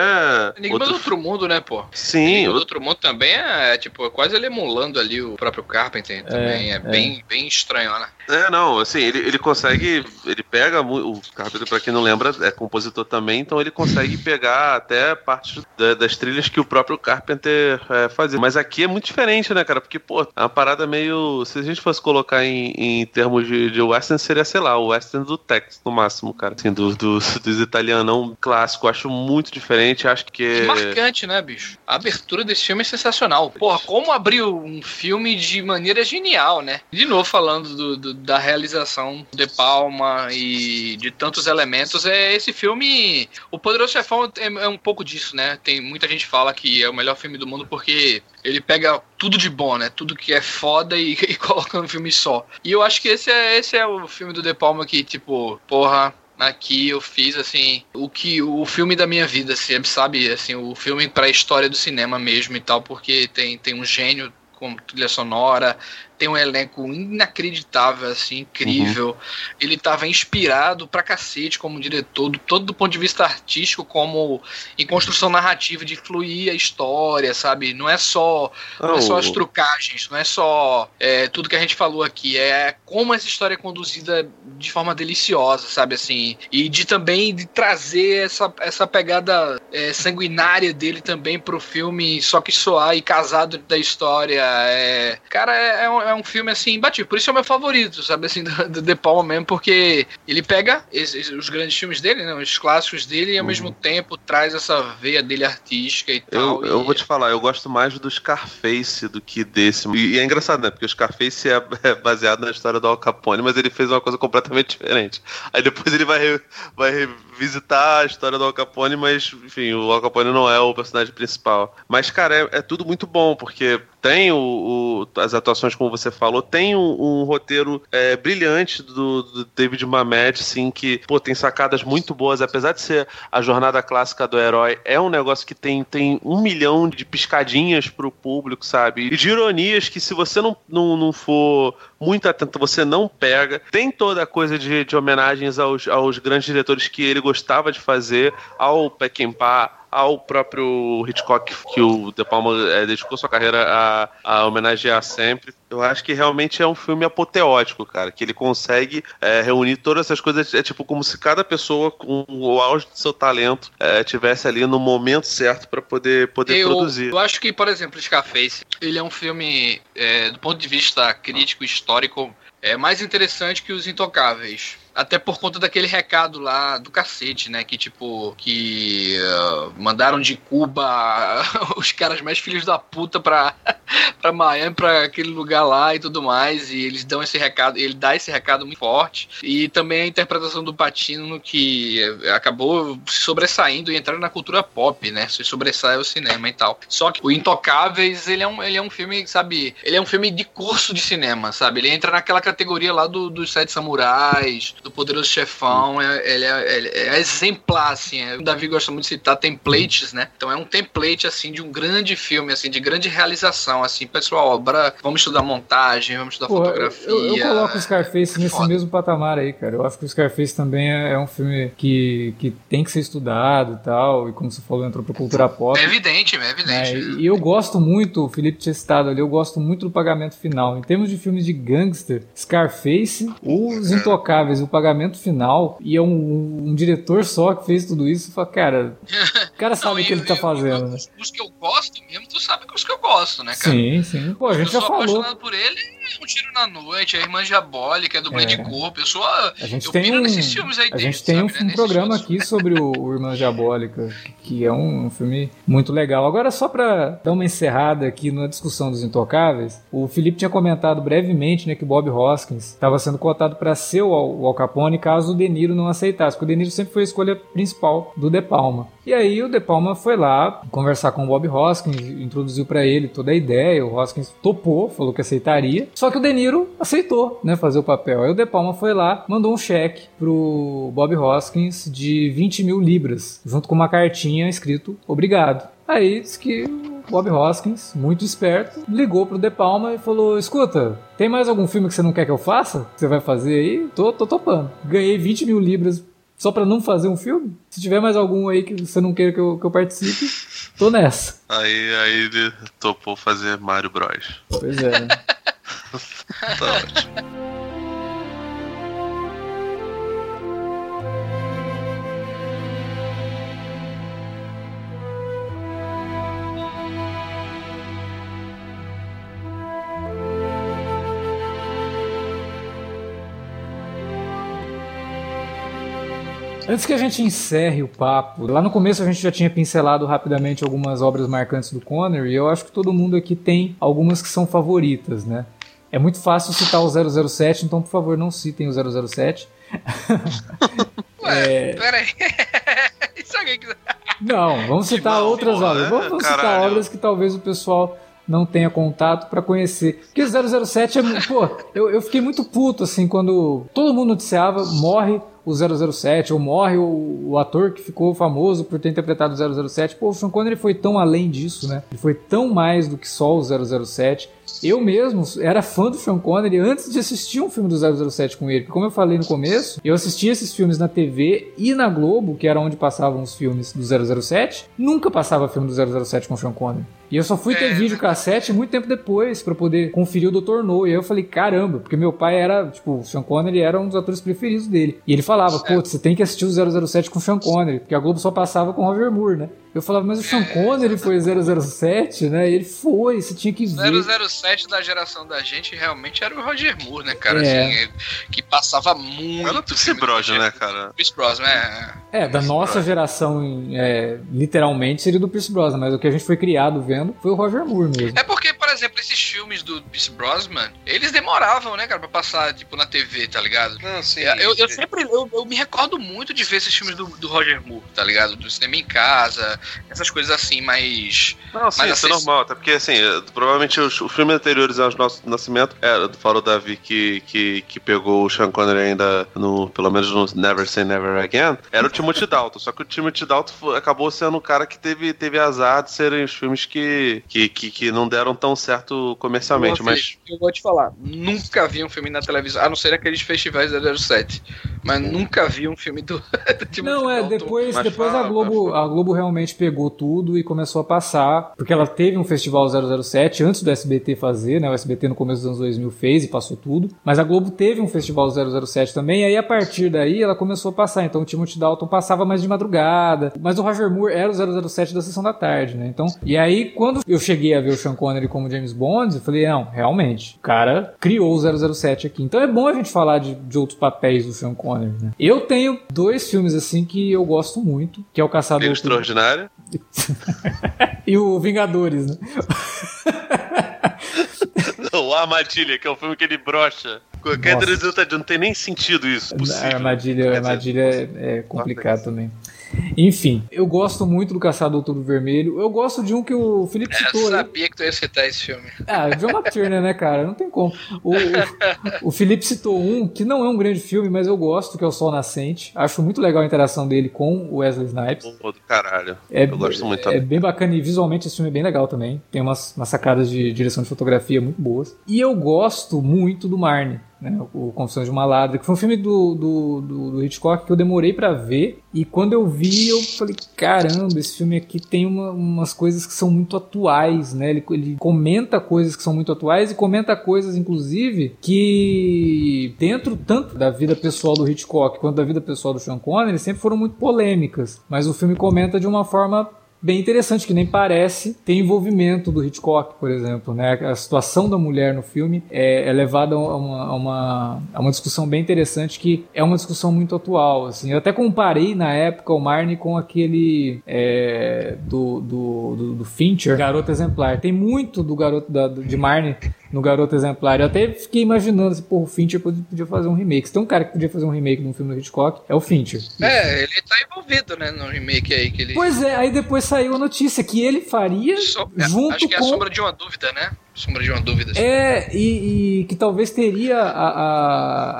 Enigma outro... do Outro Mundo, né, pô? Sim. Enigma do Outro Mundo também é, tipo, quase ele emulando ali o próprio Carpenter também. É, é, é. Bem, bem estranho, né? É, não, assim, ele, ele consegue. Ele pega. O Carpenter, pra quem não lembra, é compositor também, então ele consegue pegar até parte das trilhas que o próprio Carpenter é, fazia. Mas aqui é muito diferente, né, cara? Porque, pô, é uma parada meio. Se a gente fosse colocar em, em termos de, de western, seria, sei lá, o western do Tex, no máximo, cara. Assim, do, do, dos italianão clássico. Acho muito diferente. Acho que. Que marcante, né, bicho? A abertura desse filme é sensacional. Porra, como abriu um filme de maneira genial, né? De novo, falando do, do, da realização de Palma e de tantos elementos, é esse filme. O Poderoso Chefão é, é um pouco disso, né? Tem muita gente fala que é o melhor filme do mundo porque ele pega tudo de bom, né? Tudo que é foda e, e coloca no filme só. E eu acho que esse é, esse é o filme do De Palma que, tipo, porra, aqui eu fiz assim o que o filme da minha vida, assim, sabe, assim, o filme para a história do cinema mesmo e tal, porque tem tem um gênio com trilha sonora, tem um elenco inacreditável, assim, incrível. Uhum. Ele estava inspirado pra cacete como diretor, todo do ponto de vista artístico, como em construção narrativa, de fluir a história, sabe? Não é só, não é só as trucagens, não é só é, tudo que a gente falou aqui, é como essa história é conduzida de forma deliciosa, sabe? Assim, e de também de trazer essa, essa pegada é, sanguinária dele também pro filme, só que soar e casado da história. É, cara, é, é um é um filme assim imbatível. Por isso é o meu favorito, sabe, assim, do, do De Palma mesmo, porque ele pega esses, os grandes filmes dele, né, os clássicos dele, e ao uhum. mesmo tempo traz essa veia dele artística e tal. Eu, eu e... vou te falar, eu gosto mais do Scarface do que desse. E, e é engraçado, né? Porque o Scarface é, é, baseado na história do Al Capone, mas ele fez uma coisa completamente diferente. Aí depois ele vai, vai visitar a história do Al Capone, mas, enfim, o Al Capone não é o personagem principal. Mas, cara, é, é tudo muito bom, porque tem o, o, as atuações, como você falou, tem um, um roteiro é, brilhante do, do, David Mamet, assim, que, pô, tem sacadas muito boas, apesar de ser a jornada clássica do herói, é um negócio que tem, tem um milhão de piscadinhas pro público, sabe? E de ironias que se você não, não, não for muito atento, você não pega. Tem toda a coisa de, de homenagens aos, aos grandes diretores que ele gostava de fazer, ao Peckinpah, ao próprio Hitchcock, que o De Palma é, dedicou sua carreira a, a homenagear sempre. Eu acho que realmente é um filme apoteótico, cara, que ele consegue é, reunir todas essas coisas. É tipo como se cada pessoa com o auge do seu talento é, tivesse ali no momento certo para poder, poder eu, produzir. Eu acho que, por exemplo, Scarface, ele é um filme, é, do ponto de vista crítico, histórico, é mais interessante que Os Intocáveis. Até por conta daquele recado lá do cacete, né? Que tipo, que uh, mandaram de Cuba os caras mais filhos da puta pra, pra Miami, pra aquele lugar lá e tudo mais. E eles dão esse recado, ele dá esse recado muito forte. E também a interpretação do Patino que acabou se sobressaindo e entrando na cultura pop, né? Se sobressai o cinema e tal. Só que o Intocáveis, ele é um, ele é um filme, sabe? Ele é um filme de curso de cinema, sabe? Ele entra naquela categoria lá do, dos Sete Samurais, Poderoso Chefão, é, ele, é, ele é exemplar, assim. É, o Davi gosta muito de citar templates, né? Então é um template, assim, de um grande filme, assim, de grande realização, assim. Pessoal, obra, vamos estudar montagem, vamos estudar Pô, fotografia. Eu, eu, coloco o Scarface é nesse foda. mesmo patamar aí, cara. Eu acho que o Scarface também é, é, um filme que, que tem que ser estudado e tal, e como você falou, entrou pra cultura pop. É evidente, é evidente. É, e eu gosto muito, o Felipe tinha citado ali, eu gosto muito do pagamento final. Em termos de filmes de gangster, Scarface, Os Intocáveis, o pagamento final, e é um, um diretor só que fez tudo isso, fala, cara, o cara sabe o que ele tá fazendo, eu, né? Os que eu gosto mesmo, tu sabe que os que eu gosto, né, cara? Sim, sim. Pô, a gente eu já falou. Eu por ele, Tiro na Noite, A Irmã Diabólica, é do Blade é. Corpo, eu sou... A gente eu tem um, nesses filmes aí A gente tem sabe, um, né? um programa aqui sobre o, o Irmã Diabólica, que é um, um filme muito legal. Agora, só pra dar uma encerrada aqui na discussão dos Intocáveis, o Felipe tinha comentado brevemente, né, que Bob Hoskins estava sendo cotado para ser o, o Al Capone caso o De Niro não aceitasse, porque o De Niro sempre foi a escolha principal do De Palma. E aí o De Palma foi lá conversar com o Bob Hoskins, introduziu para ele toda a ideia, o Hoskins topou, falou que aceitaria, só que o De Niro aceitou, né, fazer o papel. Aí o De Palma foi lá, mandou um cheque pro Bob Hoskins de 20 mil libras, junto com uma cartinha escrito obrigado. Aí disse que Bob Hoskins, muito esperto, ligou pro De Palma e falou: Escuta, tem mais algum filme que você não quer que eu faça? Que você vai fazer aí? Tô, tô topando. Ganhei 20 mil libras só pra não fazer um filme? Se tiver mais algum aí que você não queira que eu, que eu participe, tô nessa. Aí, aí ele topou fazer Mario Bros. Pois é. Né? tá ótimo. Antes que a gente encerre o papo, lá no começo a gente já tinha pincelado rapidamente algumas obras marcantes do Connery e eu acho que todo mundo aqui tem algumas que são favoritas, né? É muito fácil citar o 007, então por favor não citem o 007. Ué, é... peraí. Isso alguém quiser. Não, vamos citar outras obras. Vamos, vamos citar obras que talvez o pessoal não tenha contato para conhecer. Porque 007 é. Pô, eu, eu fiquei muito puto assim quando todo mundo noticiava, morre o 007, ou morre o, o, ator que ficou famoso por ter interpretado o 007. Pô, o Sean Connery foi tão além disso, né? Ele foi tão mais do que só o 007. Eu mesmo era fã do Sean Connery antes de assistir um filme do 007 com ele. Como eu falei no começo, eu assistia esses filmes na TV e na Globo, que era onde passavam os filmes do 007. Nunca passava filme do 007 com o Sean Connery. E eu só fui ter é, vídeo cassete muito tempo depois para poder conferir o Dr. No. E aí eu falei, caramba, porque meu pai era, tipo, o Sean Connery era um dos atores preferidos dele. E ele falava, pô, você tem que assistir o 007 com o Sean Connery, porque a Globo só passava com o Roger Moore, né? Eu falava, mas o Sean Connery foi 007, né? E ele foi, você tinha que ver. 007 da geração da gente realmente era o Roger Moore, né, cara? É. Assim, que passava muito. Era o Pierce Brosnan, né, cara? Pierce Brosnan, é. É, da nossa geração, é, literalmente, seria do Pierce Brosnan, mas o que a gente foi criado vendo foi o Roger Moore mesmo. É porque, por exemplo, esses filmes do Pierce Brosnan, eles demoravam, né, cara, pra passar, tipo, na TV, tá ligado? Não, sim. Eu, eu sempre, eu, eu, me recordo muito de ver esses filmes do, do Roger Moore, tá ligado? Do cinema em casa, essas coisas assim, mais. Não, sim, isso é normal, até porque, assim, provavelmente os, os filmes anteriores aos nossos nascimento, era, falou Davi que, que, que pegou o Sean Connery ainda no, pelo menos no Never Say Never Again, era o Timothy Dalton, só que o Timothy Dalton foi, acabou sendo o cara que teve, teve azar de serem os filmes que, que, que, que não deram tão certo comercialmente, mas... Eu vou te falar, nunca vi um filme na televisão, a não ser aqueles festivais da 07 Mas nunca vi um filme do, do Timothy Não, é, depois, Mas depois a fala, Globo, a Globo realmente pegou tudo e começou a passar, porque ela teve um festival 007 antes do SBT fazer, né? O SBT no começo dos anos 2000 fez e passou tudo, mas a Globo teve um festival 007 também, e aí a partir daí ela começou a passar. Então o Timothy Dalton passava mais de madrugada, mas o Roger Moore era o 007 da sessão da tarde, né? Então, e aí quando eu cheguei a ver o Sean Connery como James Bond, eu falei, não, realmente, o cara criou o 007 aqui. Então é bom a gente falar de, de outros papéis do Sean Connery, né? Eu tenho dois filmes assim que eu gosto muito, que é o Caçador Extraordinário. e o Vingadores, né? A Armadilha, que é o filme que ele brocha. Qualquer Nossa. resultado não tem nem sentido isso. A Possível. armadilha, a dizer, armadilha é, é complicado também. Enfim, eu gosto muito do Caçador do Outubro Vermelho. Eu gosto de um que o Felipe É, citou. eu sabia que tu ia citar esse filme. Ah, John McTiernan, né, cara? Não tem como. O, o, o Felipe citou um que não é um grande filme, mas eu gosto, que é o Sol Nascente. Acho muito legal a interação dele com o Wesley Snipes. Pô, do caralho. É, Eu gosto muito é também. bem bacana e visualmente esse filme é bem legal também. Tem umas, umas sacadas de direção de fotografia muito boas. E eu gosto muito do Marne. Né, o Confissões de uma Ladra, que foi um filme do, do, do, do Hitchcock que eu demorei pra ver. E quando eu vi, eu falei: caramba, esse filme aqui tem uma- umas coisas que são muito atuais. Né? Ele, ele comenta coisas que são muito atuais e comenta coisas, inclusive, que dentro tanto da vida pessoal do Hitchcock quanto da vida pessoal do Sean Connery sempre foram muito polêmicas. Mas o filme comenta de uma forma bem interessante, que nem parece ter envolvimento do Hitchcock, por exemplo. Né? A situação da mulher no filme é, é levada a uma, a, uma, a uma discussão bem interessante, que é uma discussão muito atual. Assim. Eu até comparei na época o Marnie com aquele é, do, do, do, do Fincher, Garoto Exemplar. Tem muito do garoto da, de Marnie no Garoto Exemplar. Eu até fiquei imaginando se pô, o Fincher podia fazer um remake. Se tem um cara que podia fazer um remake de um filme do Hitchcock, é o Fincher. É, ele tá envolvido, né, no remake aí que ele. Pois é, aí depois saiu a notícia que ele faria So- é, junto acho que é a com. sombra de uma dúvida, né? Sombra de uma dúvida. assim. É, e, e que talvez teria a,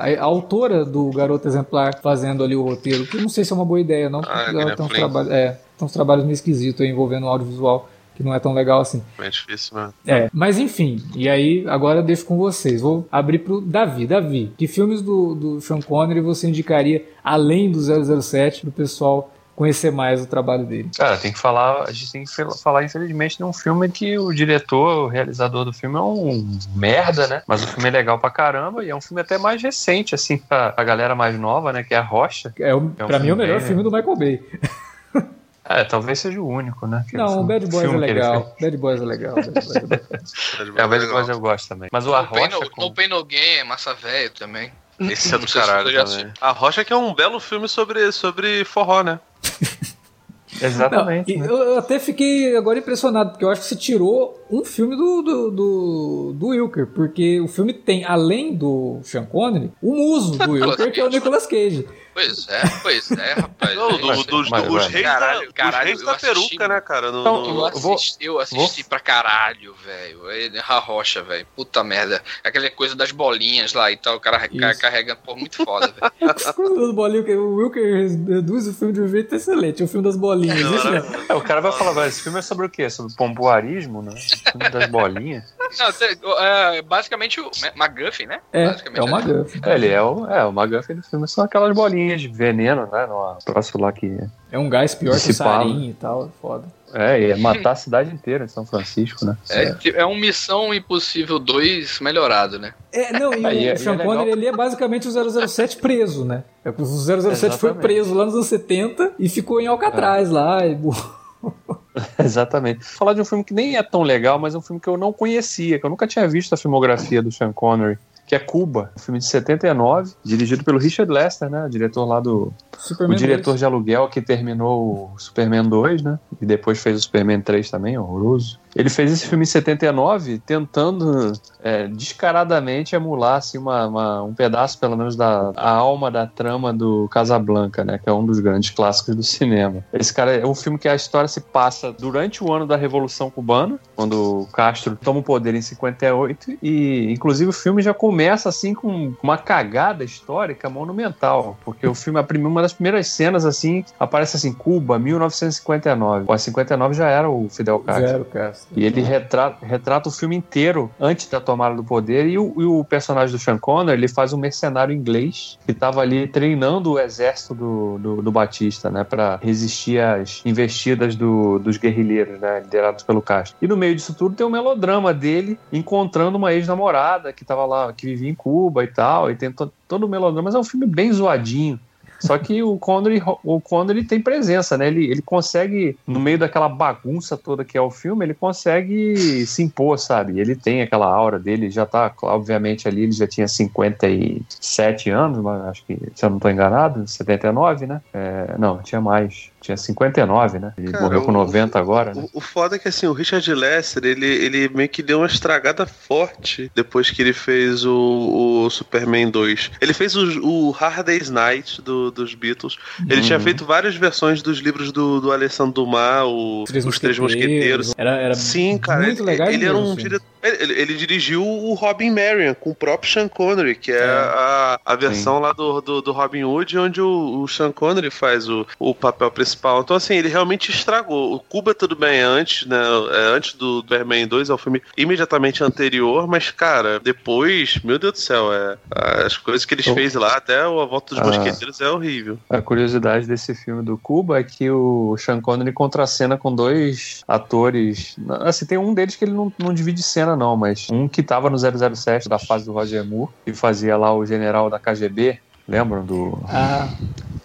a- a autora do Garoto Exemplar fazendo ali o roteiro, que não sei se é uma boa ideia, não, porque Ah, ela tem uns, trabalhos, é, tem uns trabalhos meio esquisitos aí envolvendo o audiovisual, que não é tão legal assim. É difícil, mano. É, mas enfim, e aí agora eu deixo com vocês. Vou abrir pro Davi. Davi, que filmes do, do Sean Connery você indicaria, além do 007, pro pessoal conhecer mais o trabalho dele? Cara, tem que falar, a gente tem que falar, infelizmente, de um filme que o diretor, o realizador do filme é um merda, né? Mas o filme é legal pra caramba e é um filme até mais recente, assim, pra a galera mais nova, né? Que é a Rocha. É, o, É um pra mim é o melhor bem- filme do Michael Bay. É, talvez seja o único, né? Que Não, o Bad Boys é legal. Bad Boys é legal. Bad Boys é legal. É, o Bad Boys eu gosto também. Mas o No A Pain Rocha... no, com- No Pain No é massa velho também. Esse é do caralho também. A Rocha que é um belo filme sobre, sobre forró, né? Exatamente. Não, né? eu, eu até fiquei agora impressionado, porque eu acho que você tirou um filme do, do, do, do Wilker, porque o filme tem, além do Sean Connery, o muso do Wilker, que é o Nicolas Cage. Pois é, pois é, rapaz. Não, é do, dos, Mas, os vai. reis Caralho, da, os caralho, reis eu da assisti- peruca, né, cara? No, Então, no- Eu vou- assisti, eu assisti pra caralho, velho. A rocha, velho. Puta merda. Aquela coisa das bolinhas lá e tal, o cara ca- Isso. carregando, pô, muito foda, velho. Quando do bolinho, que o Wilker reduz o filme de um jeito excelente, é o filme das bolinhas. Isso mesmo. É, o cara vai falar, "Vai, esse filme é sobre o quê? Sobre pompoarismo, né? O filme das bolinhas. Não, é, basicamente o McGuffin, né? É, é uma né? gafa. É, ele é o, é, o McGuffin do filme são aquelas bolinhas de veneno, né? No troço lá que. É um gás pior que o sarin e tal, é foda. É, ia matar a cidade inteira de São Francisco, né? É, ti- é um Missão Impossível 2 melhorado, né? É, não, e e é- o Sean e é. Connery ele é basicamente o 007 preso, né? É, O 007 foi Exatamente. preso lá nos anos 70 e ficou em Alcatraz lá. E... Exatamente. Falar de um filme que nem é tão legal, mas é um filme que eu não conhecia, que eu nunca tinha visto a filmografia do Sean Connery, que é Cuba, um filme de 79, dirigido pelo Richard Lester, né? O diretor lá do. Superman o diretor 2. de aluguel que terminou o Superman 2, né? E depois fez o Superman 3 também, horroroso. Ele fez esse filme em 79, tentando é, descaradamente emular assim, uma, uma- um pedaço, pelo menos, da alma da trama do Casablanca, né? Que é um dos grandes clássicos do cinema. Esse cara é um filme que a história se passa durante o ano da Revolução Cubana, quando o Castro toma o poder em 58, e inclusive o filme já começa assim com uma cagada histórica monumental, porque o filme, uma das primeiras cenas assim, aparece assim, Cuba, 1959. Pô, 59 já era o Fidel Castro. Zero, cara. E ele retrata, retrata o filme inteiro antes da tomada do poder. E o, e o personagem do Sean Connery, ele faz um mercenário inglês que estava ali treinando o exército do, do, do Batista, né? para resistir às investidas do, dos guerrilheiros, né? Liderados pelo Castro. E no meio disso tudo tem o um melodrama dele encontrando uma ex-namorada que estava lá, que vivia em Cuba e tal. E tem to, todo o melodrama. Mas é um filme bem zoadinho. Só que o Connery, o Connery tem presença, né? Ele, ele consegue, no meio daquela bagunça toda que é o filme, ele consegue se impor, sabe? Ele tem aquela aura dele, já tá, obviamente, ali, ele já tinha 57 anos, mas acho que, se eu não estou enganado, 79, né? É, não, tinha mais tinha 59, né? Ele Cara, morreu com 90 o, agora, né? O, o foda é que, assim, o Richard Lester, ele, ele meio que deu uma estragada forte depois que ele fez o, o Superman 2. Ele fez o, o Hard Day's Night do, dos Beatles. Ele uhum. tinha feito várias versões dos livros do, do Alessandro Dumas, o, Três Os Três Mosqueteiros. Era, era Sim, cara. Muito legal ele, ele era um diretor ele, ele, dirigiu o Robin Marion com o próprio Sean Connery, que é, é. A, a versão Sim. lá do, do, do, Robin Hood, onde o, o Sean Connery faz o, o papel principal. Então, assim, ele realmente estragou. O Cuba, tudo bem, é antes, né? É antes do Superman 2, é o filme imediatamente anterior, mas, cara, depois, meu Deus do céu, é, as coisas que eles oh. fez lá, até a Volta dos ah. Mosqueteiros, é horrível. A curiosidade desse filme do Cuba é que o Sean Connery contracena com dois atores. Assim, tem um deles que ele não, não divide cena não, mas um que tava no 007 da fase do Roger Moore, que fazia lá o general da KGB, lembram do... Ah,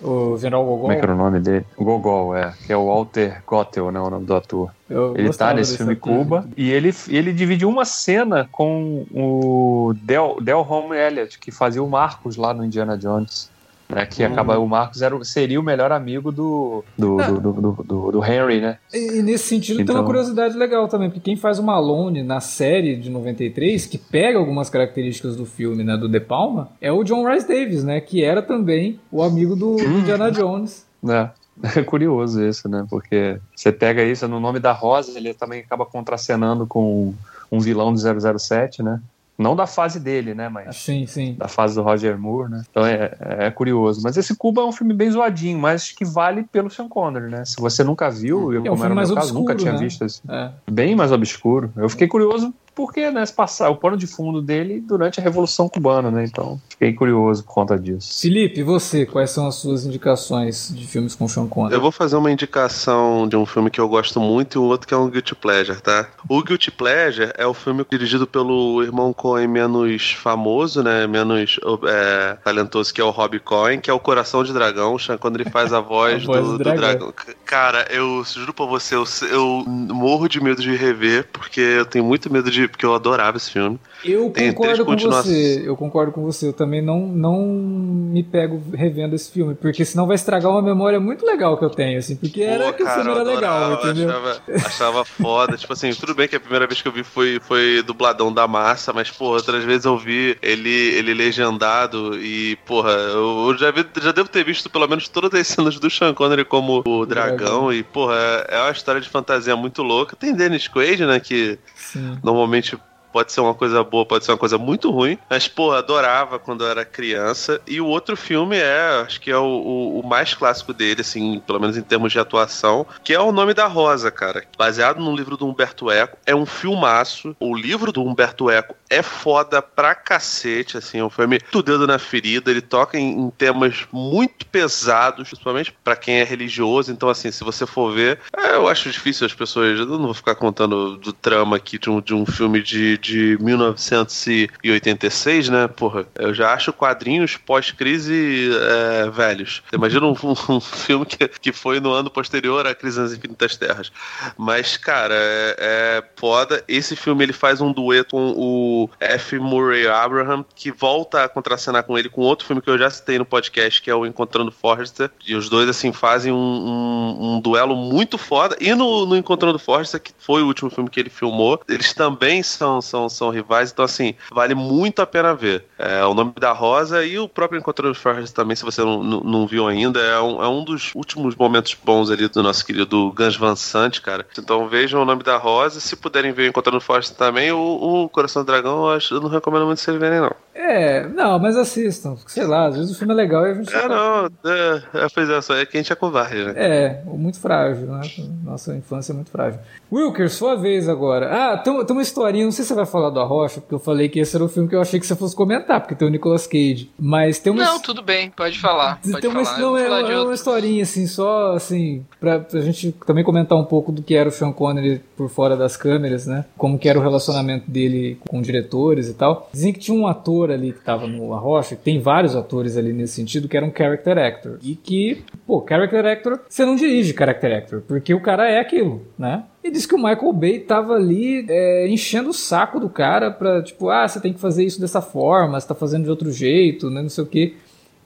o general Gogol? Como é que era o nome dele? Gogol, é, que é o Walter Gottel, né, o nome do ator. Eu ele tá nesse filme Cuba e ele, ele dividiu uma cena com o Del, Del Home Elliott, que fazia o Marcos lá no Indiana Jones. Né, que acaba o Marcos era, seria o melhor amigo do, do, do, do, do, do Henry, né? E, e nesse sentido então... tem uma então- curiosidade legal também, porque quem faz o Malone na série de 93, que pega algumas características do filme, né, do De Palma, é o John Rice Davis, né, que era também o amigo do, do Indiana Jones. É. É curioso isso, né? Porque você pega isso no nome da Rosa, ele também acaba contracenando com um vilão do 007, né? Não da fase dele, né? Mas sim, sim. da fase do Roger Moore, né? Então é, é, curioso. Mas esse Cuba é um filme bem zoadinho, mas que vale pelo Sean Connery, né? Se você nunca viu, eu, é um como era mais meu obscuro, caso, nunca tinha né? visto assim. É. Bem mais obscuro. Eu fiquei curioso porque, né, se passar o pano de fundo dele durante a Revolução Cubana, né? Então, fiquei curioso por conta disso. Felipe, e você, quais são as suas indicações de filmes com Sean Connery? Eu vou fazer uma indicação de um filme que eu gosto muito e um outro que é um Guilty Pleasure, tá? O Guilty Pleasure é o filme dirigido pelo irmão Coen menos famoso, né? Menos é, talentoso, que é o Rob Coen, que é o Coração de Dragão. O Sean Connery faz a voz, a voz do, do, dragão. dragão. Cara, eu juro pra você, eu, eu morro de medo de rever, porque eu tenho muito medo de porque eu adorava esse filme. Eu Tem concordo com você. Eu concordo com você. Eu também não, não me pego revendo esse filme, porque senão vai estragar uma memória muito legal que eu tenho, assim, porque Pô, era que o filme era legal, entendeu? Achava, achava foda. tipo assim, tudo bem que a primeira vez que eu vi foi, foi dubladão da massa, mas, pô, outras vezes eu vi ele, ele legendado e, porra, eu, eu já, vi, já devo ter visto pelo menos todas as cenas do Sean Connery como o dragão, dragão. e, porra, é, é uma história de fantasia muito louca. Tem Dennis Quaid, né, que Sim. normalmente realmente pode ser uma coisa boa, pode ser uma coisa muito ruim. Mas, pô, adorava quando eu era criança. E o outro filme é, acho que é o, o, o, mais clássico dele, assim, pelo menos em termos de atuação, que é O Nome da Rosa, cara. Baseado no livro do Humberto Eco. É um filmaço. O livro do Humberto Eco é foda pra cacete, assim. É um filme do dedo na ferida. Ele toca em, em temas muito pesados, principalmente para quem é religioso. Então, assim, se você for ver, é, eu acho difícil as pessoas. Eu não vou ficar contando do trama aqui de um, de um filme de de 1986, né? Porra, eu já acho quadrinhos pós-crise é, velhos. Imagina um, um, filme que, que foi no ano posterior à Crise nas Infinitas Terras. Mas, cara, é, é foda. Esse filme ele faz um dueto com o F. Murray Abraham, que volta a contracenar com ele com outro filme que eu já citei no podcast, que é o Encontrando Forrester. E os dois, assim, fazem um, um, um duelo muito foda. E no, no Encontrando Forrester, que foi o último filme que ele filmou, eles também são são, são rivais, então assim, vale muito a pena ver. É, o nome da Rosa e o próprio Encontro dos Forjas também, se você não, não, não viu ainda, é um, é um dos últimos momentos bons ali do nosso querido Gans Van Sant, cara. Então vejam o nome da Rosa, se puderem ver o Encontro dos Forjas também, o, o Coração do Dragão eu, acho, eu não recomendo muito vocês verem, não. É, não, mas assistam. Sei lá, às vezes o filme é legal e a gente. É, não, é, é, pois é, só é que a gente é covarde, né? É, muito frágil, né? Nossa infância é muito frágil. Wilker, sua vez agora. Ah, tem, tem uma historinha, não sei se você vai falar do Arrocha, porque eu falei que esse era o filme que eu achei que você fosse comentar, porque tem o Nicolas Cage. Mas tem uma. Não, tudo bem, pode falar. Pode tem uma, falar. Não, é, é uma historinha, assim, só assim, pra, pra gente também comentar um pouco do que era o Sean Connery por fora das câmeras, né? Como que era o relacionamento dele com diretores e tal. Dizem que tinha um ator ali que tava no Arrocha, tem vários atores ali nesse sentido, que era um character actor. E que, pô, character actor, você não dirige character actor, porque o cara é aquilo, né? E disse que o Michael Bay tava ali é, enchendo o saco do cara pra, tipo, ah, você tem que fazer isso dessa forma, você tá fazendo de outro jeito, né, não sei o quê.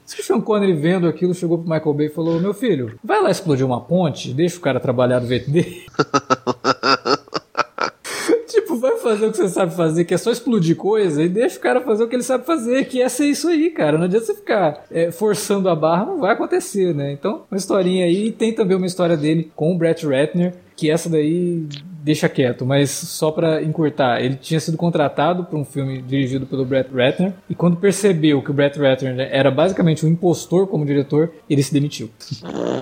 Diz que o Sean Connery vendo aquilo chegou pro Michael Bay e falou: Meu filho, vai lá explodir uma ponte, deixa o cara trabalhar do dele. tipo, vai fazer o que você sabe fazer, que é só explodir coisa, e deixa o cara fazer o que ele sabe fazer, que é ser isso aí, cara. Não adianta você ficar é, forçando a barra, não vai acontecer, né? Então, uma historinha aí. E tem também uma história dele com o Brett Ratner, que essa daí deixa quieto, mas só para encurtar, ele tinha sido contratado para um filme dirigido pelo Brett Ratner e quando percebeu que o Brett Ratner era basicamente um impostor como diretor, ele se demitiu.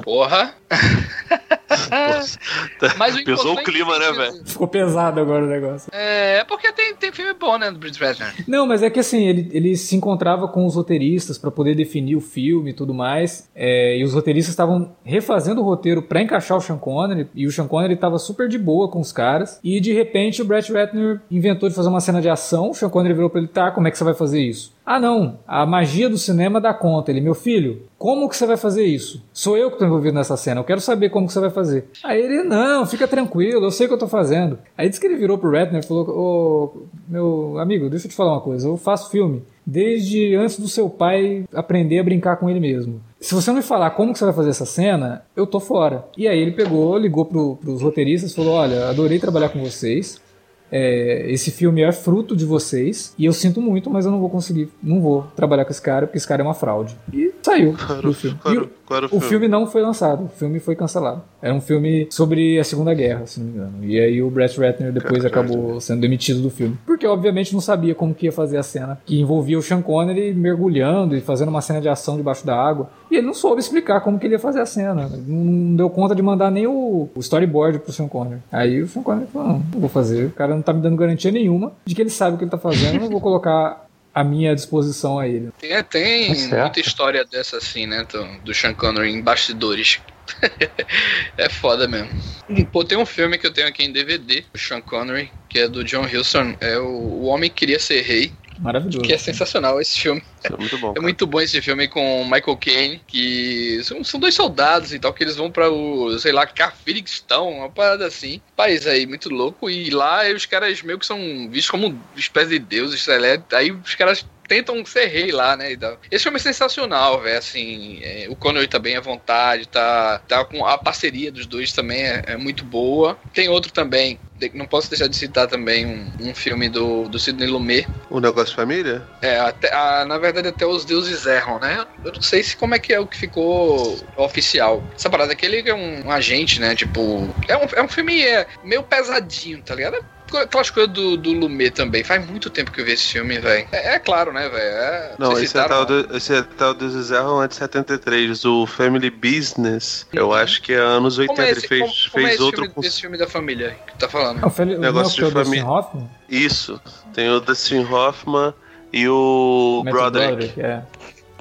Porra! Mas o Pesou o clima, né, velho? Ficou pesado agora o negócio. É, porque tem, tem filme bom, né, do Brett Ratner. Não, mas é que assim, ele, ele se encontrava com os roteiristas para poder definir o filme e tudo mais, é, e os roteiristas estavam refazendo o roteiro para encaixar o Sean Connery, e o Sean Connery tava super de boa com os caras, e de repente o Brett Ratner inventou de fazer uma cena de ação, o Sean Connery virou pra ele, tá, como é que você vai fazer isso? Ah, não, a magia do cinema dá conta. Ele, meu filho, como que você vai fazer isso? Sou eu que estou envolvido nessa cena, eu quero saber como que você vai fazer. Aí ele, não, fica tranquilo, eu sei o que eu estou fazendo. Aí disse que ele virou pro Ratner e falou, ô, meu amigo, deixa eu te falar uma coisa, eu faço filme desde antes do seu pai aprender a brincar com ele mesmo. Se você não me falar como que você vai fazer essa cena, eu tô fora. E aí ele pegou, ligou pro, pros roteiristas, falou, olha, adorei trabalhar com vocês, é, esse filme é fruto de vocês e eu sinto muito, mas eu não vou conseguir, não vou trabalhar com esse cara porque esse cara é uma fraude. E saiu do filme. E o- era o o filme? filme não foi lançado, o filme foi cancelado. Era um filme sobre a Segunda Guerra, se não me engano. E aí o Brett Ratner depois acabou sendo demitido do filme. Porque obviamente não sabia como que ia fazer a cena que envolvia o Sean Connery mergulhando e fazendo uma cena de ação debaixo da água. E ele não soube explicar como que ele ia fazer a cena. Não deu conta de mandar nem o, o storyboard pro Sean Connery. Aí o Sean Connery falou, não, não vou fazer. O cara não tá me dando garantia nenhuma de que ele sabe o que ele tá fazendo. Eu não vou colocar a minha disposição a ele. Tem, tem Tá muita história dessa assim, né? Do, do Sean Connery em bastidores. é foda mesmo. Pô, tem um filme que eu tenho aqui em DVD, o Sean Connery, que é do John Huston. É o, o Homem Que Queria Ser Rei, Maravilhoso. que é sensacional esse filme. Isso é muito bom. É cara. muito bom esse filme com o Michael Caine, que são, são dois soldados e tal, que eles vão pra o, sei lá, Carfirigstão, uma parada assim. País aí, muito louco. E lá os caras meio que são vistos como espécie de deuses, sei lá. Aí os caras tentam ser rei lá, né? Esse filme é sensacional, velho. Assim, é, o Connery tá bem à vontade, tá, tá com a parceria dos dois também é, é muito boa. Tem outro também, não posso deixar de citar também um, um filme do, do Sidney Lumet, O negócio de família? é, até, a- na verdade até os deuses erram, né? Eu não sei se como é que é o que ficou oficial. Essa parada aqui, ele é um, um agente, né? Tipo, é um, é um filme é, meio pesadinho, tá ligado? É Aquelas coisas do, do Lumet também. Faz muito tempo que eu vi esse filme, velho. É, é claro, né, velho? É, Não, esse é, citaram, tal do, esse é tal do Zezerro é de 73. O Family Business, eu acho que é anos 80. Como é esse, Ele fez, como, como é fez esse outro filme, com. esse filme da família que tu tá falando? É o Negócio não é o de é família. Hoffman? Isso. Tem o Dustin Hoffman e o Matthew Broderick. é.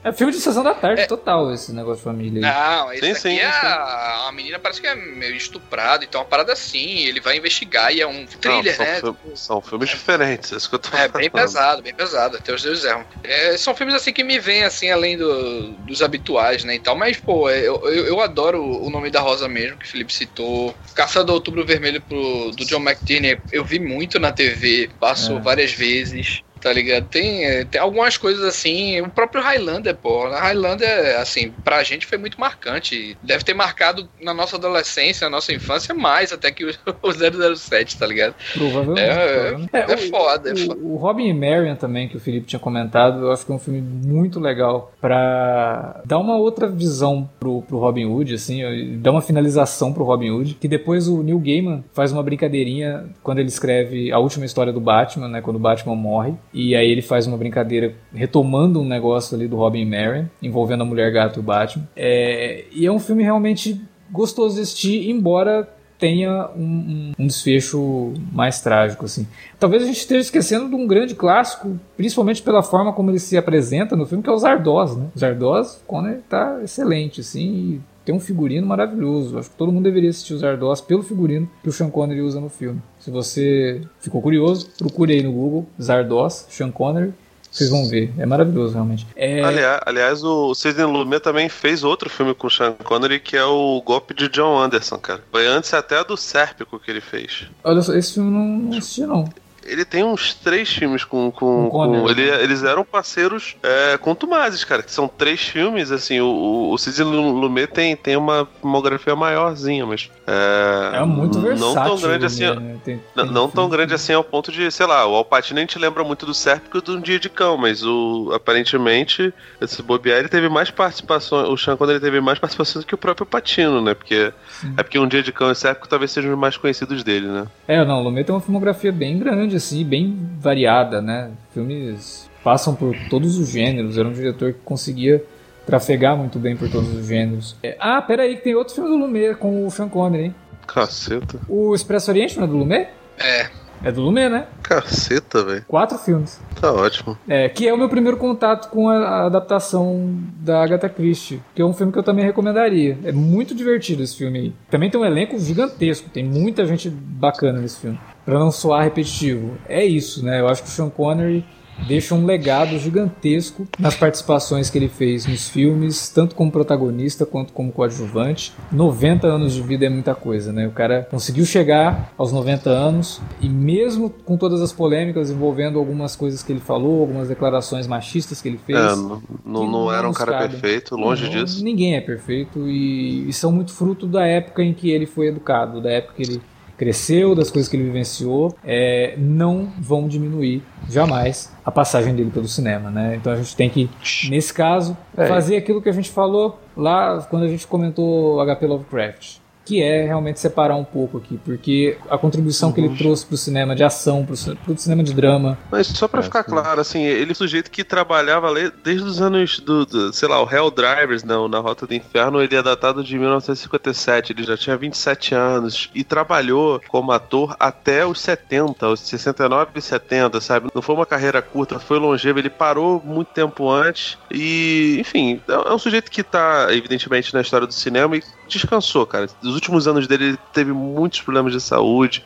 É filme de sessão da tarde É. total, esse negócio de família. aí. Não, esse Sim, aqui sim, é sim. a, a menina parece que é meio estuprada, então é uma parada assim, ele vai investigar e é um Não, thriller, são, né? fil- são filmes diferentes, é isso que eu tô É falando. bem pesado, bem pesado, até os deuses erram. É, são filmes assim que me vêm assim, além do- dos habituais, né, e tal, mas, pô, é, eu, eu, eu adoro o nome da Rosa mesmo, que o Felipe citou. Caçada do Outubro Vermelho pro, do John McTierney, eu vi muito na TV, passou É. várias vezes. Tá ligado? Tem, é, tem algumas coisas assim. O próprio Highlander, pô. Highlander, assim, pra gente foi muito marcante. Deve ter marcado na nossa adolescência, na nossa infância, mais até que o, o 007, tá ligado? Provavelmente. É, é, é, o- foda, é o, foda. O Robin e Marion também, que o Felipe tinha comentado, eu acho que é um filme muito legal pra dar uma outra visão pro, pro Robin Hood, assim, dar uma finalização pro Robin Hood, que depois o Neil Gaiman faz uma brincadeirinha quando ele escreve a última história do Batman, né, quando o Batman morre, e aí ele faz uma brincadeira retomando um negócio ali do Robin e Marion, envolvendo a Mulher Gato e o Batman. É, e é um filme realmente gostoso de assistir, embora tenha um, um- um desfecho mais trágico, assim. Talvez a gente esteja esquecendo de um grande clássico, principalmente pela forma como ele se apresenta no filme, que é o Zardoz, né? O Zardoz, Conner tá excelente, assim, e tem um figurino maravilhoso. Acho que todo mundo deveria assistir o Zardoz pelo figurino que o Sean Connery usa no filme. Se você ficou curioso, procure aí no Google Zardoz, Sean Connery, vocês vão ver. É maravilhoso, realmente. É... Aliás, aliás, o Sidney Lumet também fez outro filme com o Sean Connery, que é o Golpe de John Anderson, cara. Foi antes até do Sérpico que ele fez. Olha só, esse filme eu não, não assisti, não. Ele tem uns três filmes com. com, Com com- ele- né? eles eram parceiros é, contumazes, cara. Que são três filmes, assim. O, o, Sidney Lumet tem, tem uma filmografia maiorzinha, mas. É, É muito versátil. Não tão grande assim. né? Tem- Não, tem não tão grande assim ao ponto de, sei lá, o Alpatino a gente lembra muito do Sérpico e do Um Dia de Cão, mas o aparentemente esse bobear ele teve mais participação, o Sean Connery teve mais participação do que o próprio Patino, né? Porque é porque Um Dia de Cão e Sérpico talvez sejam os mais conhecidos dele, né? É, não, o Lumet tem uma filmografia bem grande, assim, bem variada, né? Filmes passam por todos os gêneros. Era um diretor que conseguia trafegar muito bem por todos os gêneros. É, ah, peraí, que tem outro filme do Lumet com o Sean Connery, hein? Caceta. O Expresso Oriente não é do Lumet? É. É do Lumet, né? Caceta, velho. Quatro filmes. Tá ótimo. É, que é o meu primeiro contato com a, a adaptação da Agatha Christie, que é um filme que eu também recomendaria. É muito divertido esse filme aí. Também tem um elenco gigantesco, tem muita gente bacana nesse filme. Pra não soar repetitivo. É isso, né? Eu acho que o Sean Connery deixa um legado gigantesco nas participações que ele fez nos filmes, tanto como protagonista quanto como coadjuvante. 90 anos de vida é muita coisa, né? O cara conseguiu chegar aos 90 anos e mesmo com todas as polêmicas envolvendo algumas coisas que ele falou, algumas declarações machistas que ele fez. É, não, não, não era um cara perfeito, longe Não, disso. Ninguém é perfeito e, e são muito fruto da época em que ele foi educado, da época que ele cresceu, das coisas que ele vivenciou, é, não vão diminuir jamais a passagem dele pelo cinema, né? Então a gente tem que, nesse caso, É. fazer aquilo que a gente falou lá quando a gente comentou HP Lovecraft. Que é realmente separar um pouco aqui, porque a contribuição que ele trouxe pro cinema de ação, pro, pro cinema de drama, Mas só pra É, ficar sim. claro, assim, ele é um sujeito que trabalhava ali desde os anos do, do- sei lá, o Hell Drivers, não, na Rota do Inferno, ele é datado de 1957, ele já tinha 27 anos e trabalhou como ator até os 70, os 69 e 70, sabe? Não foi uma carreira curta, foi longeva, ele parou muito tempo antes e, enfim, é é um sujeito que tá, evidentemente, na história do cinema e descansou, cara. Nos últimos anos dele, ele teve muitos problemas de saúde,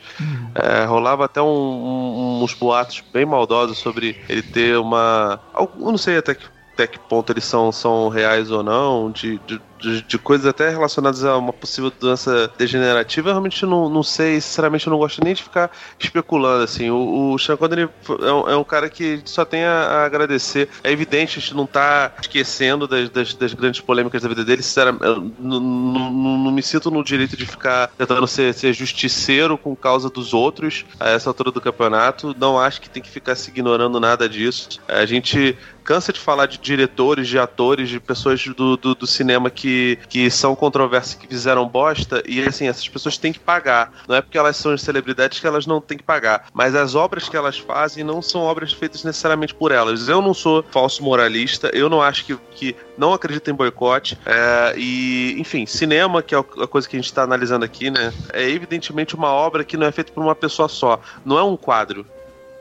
é, rolava até um- um- uns boatos bem maldosos sobre ele ter uma. Eu não sei até que, até que ponto eles são, são reais ou não, de, de, de- de coisas até relacionadas a uma possível doença degenerativa. Eu realmente não, não sei, sinceramente, eu não gosto nem de ficar especulando. Assim. O, o Sean Connery é um, é um cara que só tem a, a agradecer. É evidente, a gente não tá esquecendo das, das, das grandes polêmicas da vida dele. Sinceramente, eu não, me sinto no direito de ficar tentando ser, ser justiceiro com causa dos outros a essa altura do campeonato. Não acho que tem que ficar se ignorando nada disso. A gente cansa de falar de diretores, de atores, de pessoas do, do, do cinema que, que são controversas, que fizeram bosta, e assim, essas pessoas têm que pagar. Não é porque elas são celebridades que elas não têm que pagar. Mas as obras que elas fazem não são obras feitas necessariamente por elas. Eu não sou falso moralista, eu não acho que, que não acredito em boicote. é, e, enfim, cinema, que é a coisa que a gente está analisando aqui, né? É evidentemente uma obra que não é feita por uma pessoa só. Não é um quadro.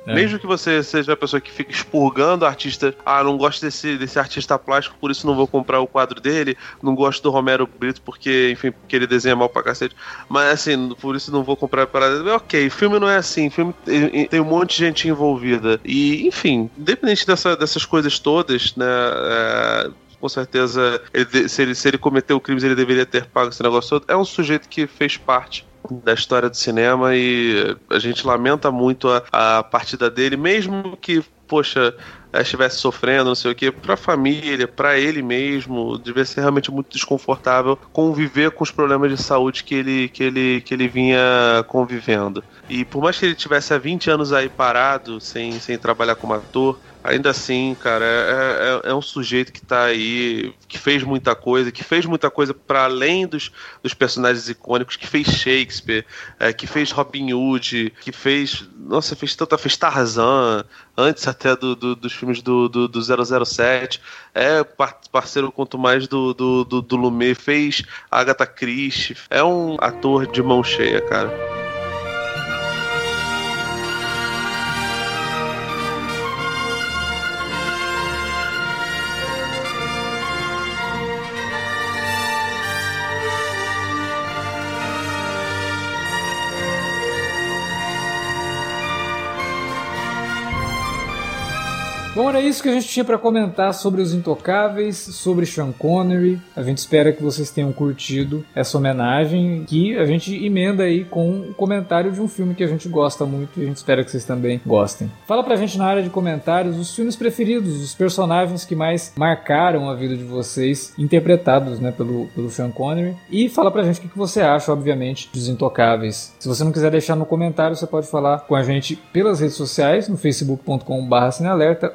É. Mesmo que você seja a pessoa que fica expurgando artista, ah, não gosto desse, desse artista plástico, por isso não vou comprar o quadro dele, não gosto do Romero Brito porque, enfim, porque ele desenha mal pra cacete, mas assim, por isso não vou comprar a parada. Ok, filme não é assim, filme tem, tem um monte de gente envolvida. E, enfim, independente dessa, dessas coisas todas, né, é, com certeza, ele se, ele, se ele cometeu crimes, ele deveria ter pago esse negócio todo. É um sujeito que fez parte da história do cinema e a gente lamenta muito a, a partida dele, mesmo que poxa, é, estivesse sofrendo, não sei o que, pra família, para ele mesmo, devia ser realmente muito desconfortável conviver com os problemas de saúde que ele, que ele, que ele vinha convivendo. E por mais que ele tivesse há 20 anos aí parado, sem, sem trabalhar como ator, ainda assim, cara, é, é, é, um sujeito que tá aí, que fez muita coisa, que fez muita coisa para além dos, dos personagens icônicos, que fez Shakespeare, é, que fez Robin Hood, que fez. Nossa, fez tanta. fez Tarzan, antes até do, do, dos filmes do, do, do 007. É parceiro quanto mais do, do, do, do Lumet, fez Agatha Christie. É um ator de mão cheia, cara. Era isso que a gente tinha para comentar sobre os Intocáveis, sobre Sean Connery. A gente espera que vocês tenham curtido essa homenagem que a gente emenda aí com o comentário de um filme que a gente gosta muito e a gente espera que vocês também gostem. Fala pra gente na área de comentários os filmes preferidos, os personagens que mais marcaram a vida de vocês, interpretados né, pelo, pelo Sean Connery. E fala pra gente o que você acha, obviamente, dos Intocáveis. Se você não quiser deixar no comentário, você pode falar com a gente pelas redes sociais, no facebook.com.br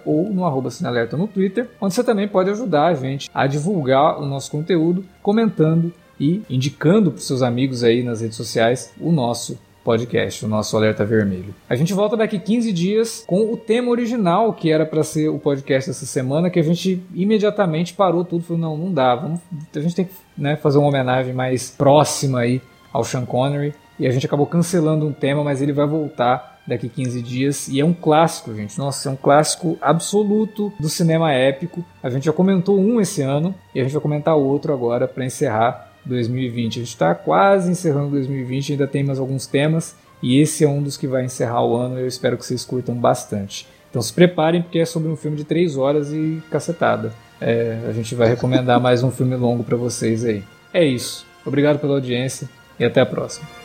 ou no arroba Sinalerta no Twitter, onde você também pode ajudar a gente a divulgar o nosso conteúdo, comentando e indicando para seus amigos aí nas redes sociais o nosso podcast, o nosso Alerta Vermelho. A gente volta daqui 15 dias com o tema original que era para ser o podcast dessa semana, que a gente imediatamente parou tudo, falou não, não dá, vamos, a gente tem que né, fazer uma homenagem mais próxima aí ao Sean Connery e a gente acabou cancelando um tema, mas ele vai voltar daqui 15 dias. E é um clássico, gente. Nossa, é um clássico absoluto do cinema épico. A gente já comentou um esse ano e a gente vai comentar outro agora para encerrar 2020. A gente está quase encerrando 2020, ainda tem mais alguns temas. E esse é um dos que vai encerrar o ano. Eu espero que vocês curtam bastante. Então se preparem, porque é sobre um filme de 3 horas e cacetada. É, a gente vai recomendar mais um filme longo para vocês aí. É isso. Obrigado pela audiência e até a próxima.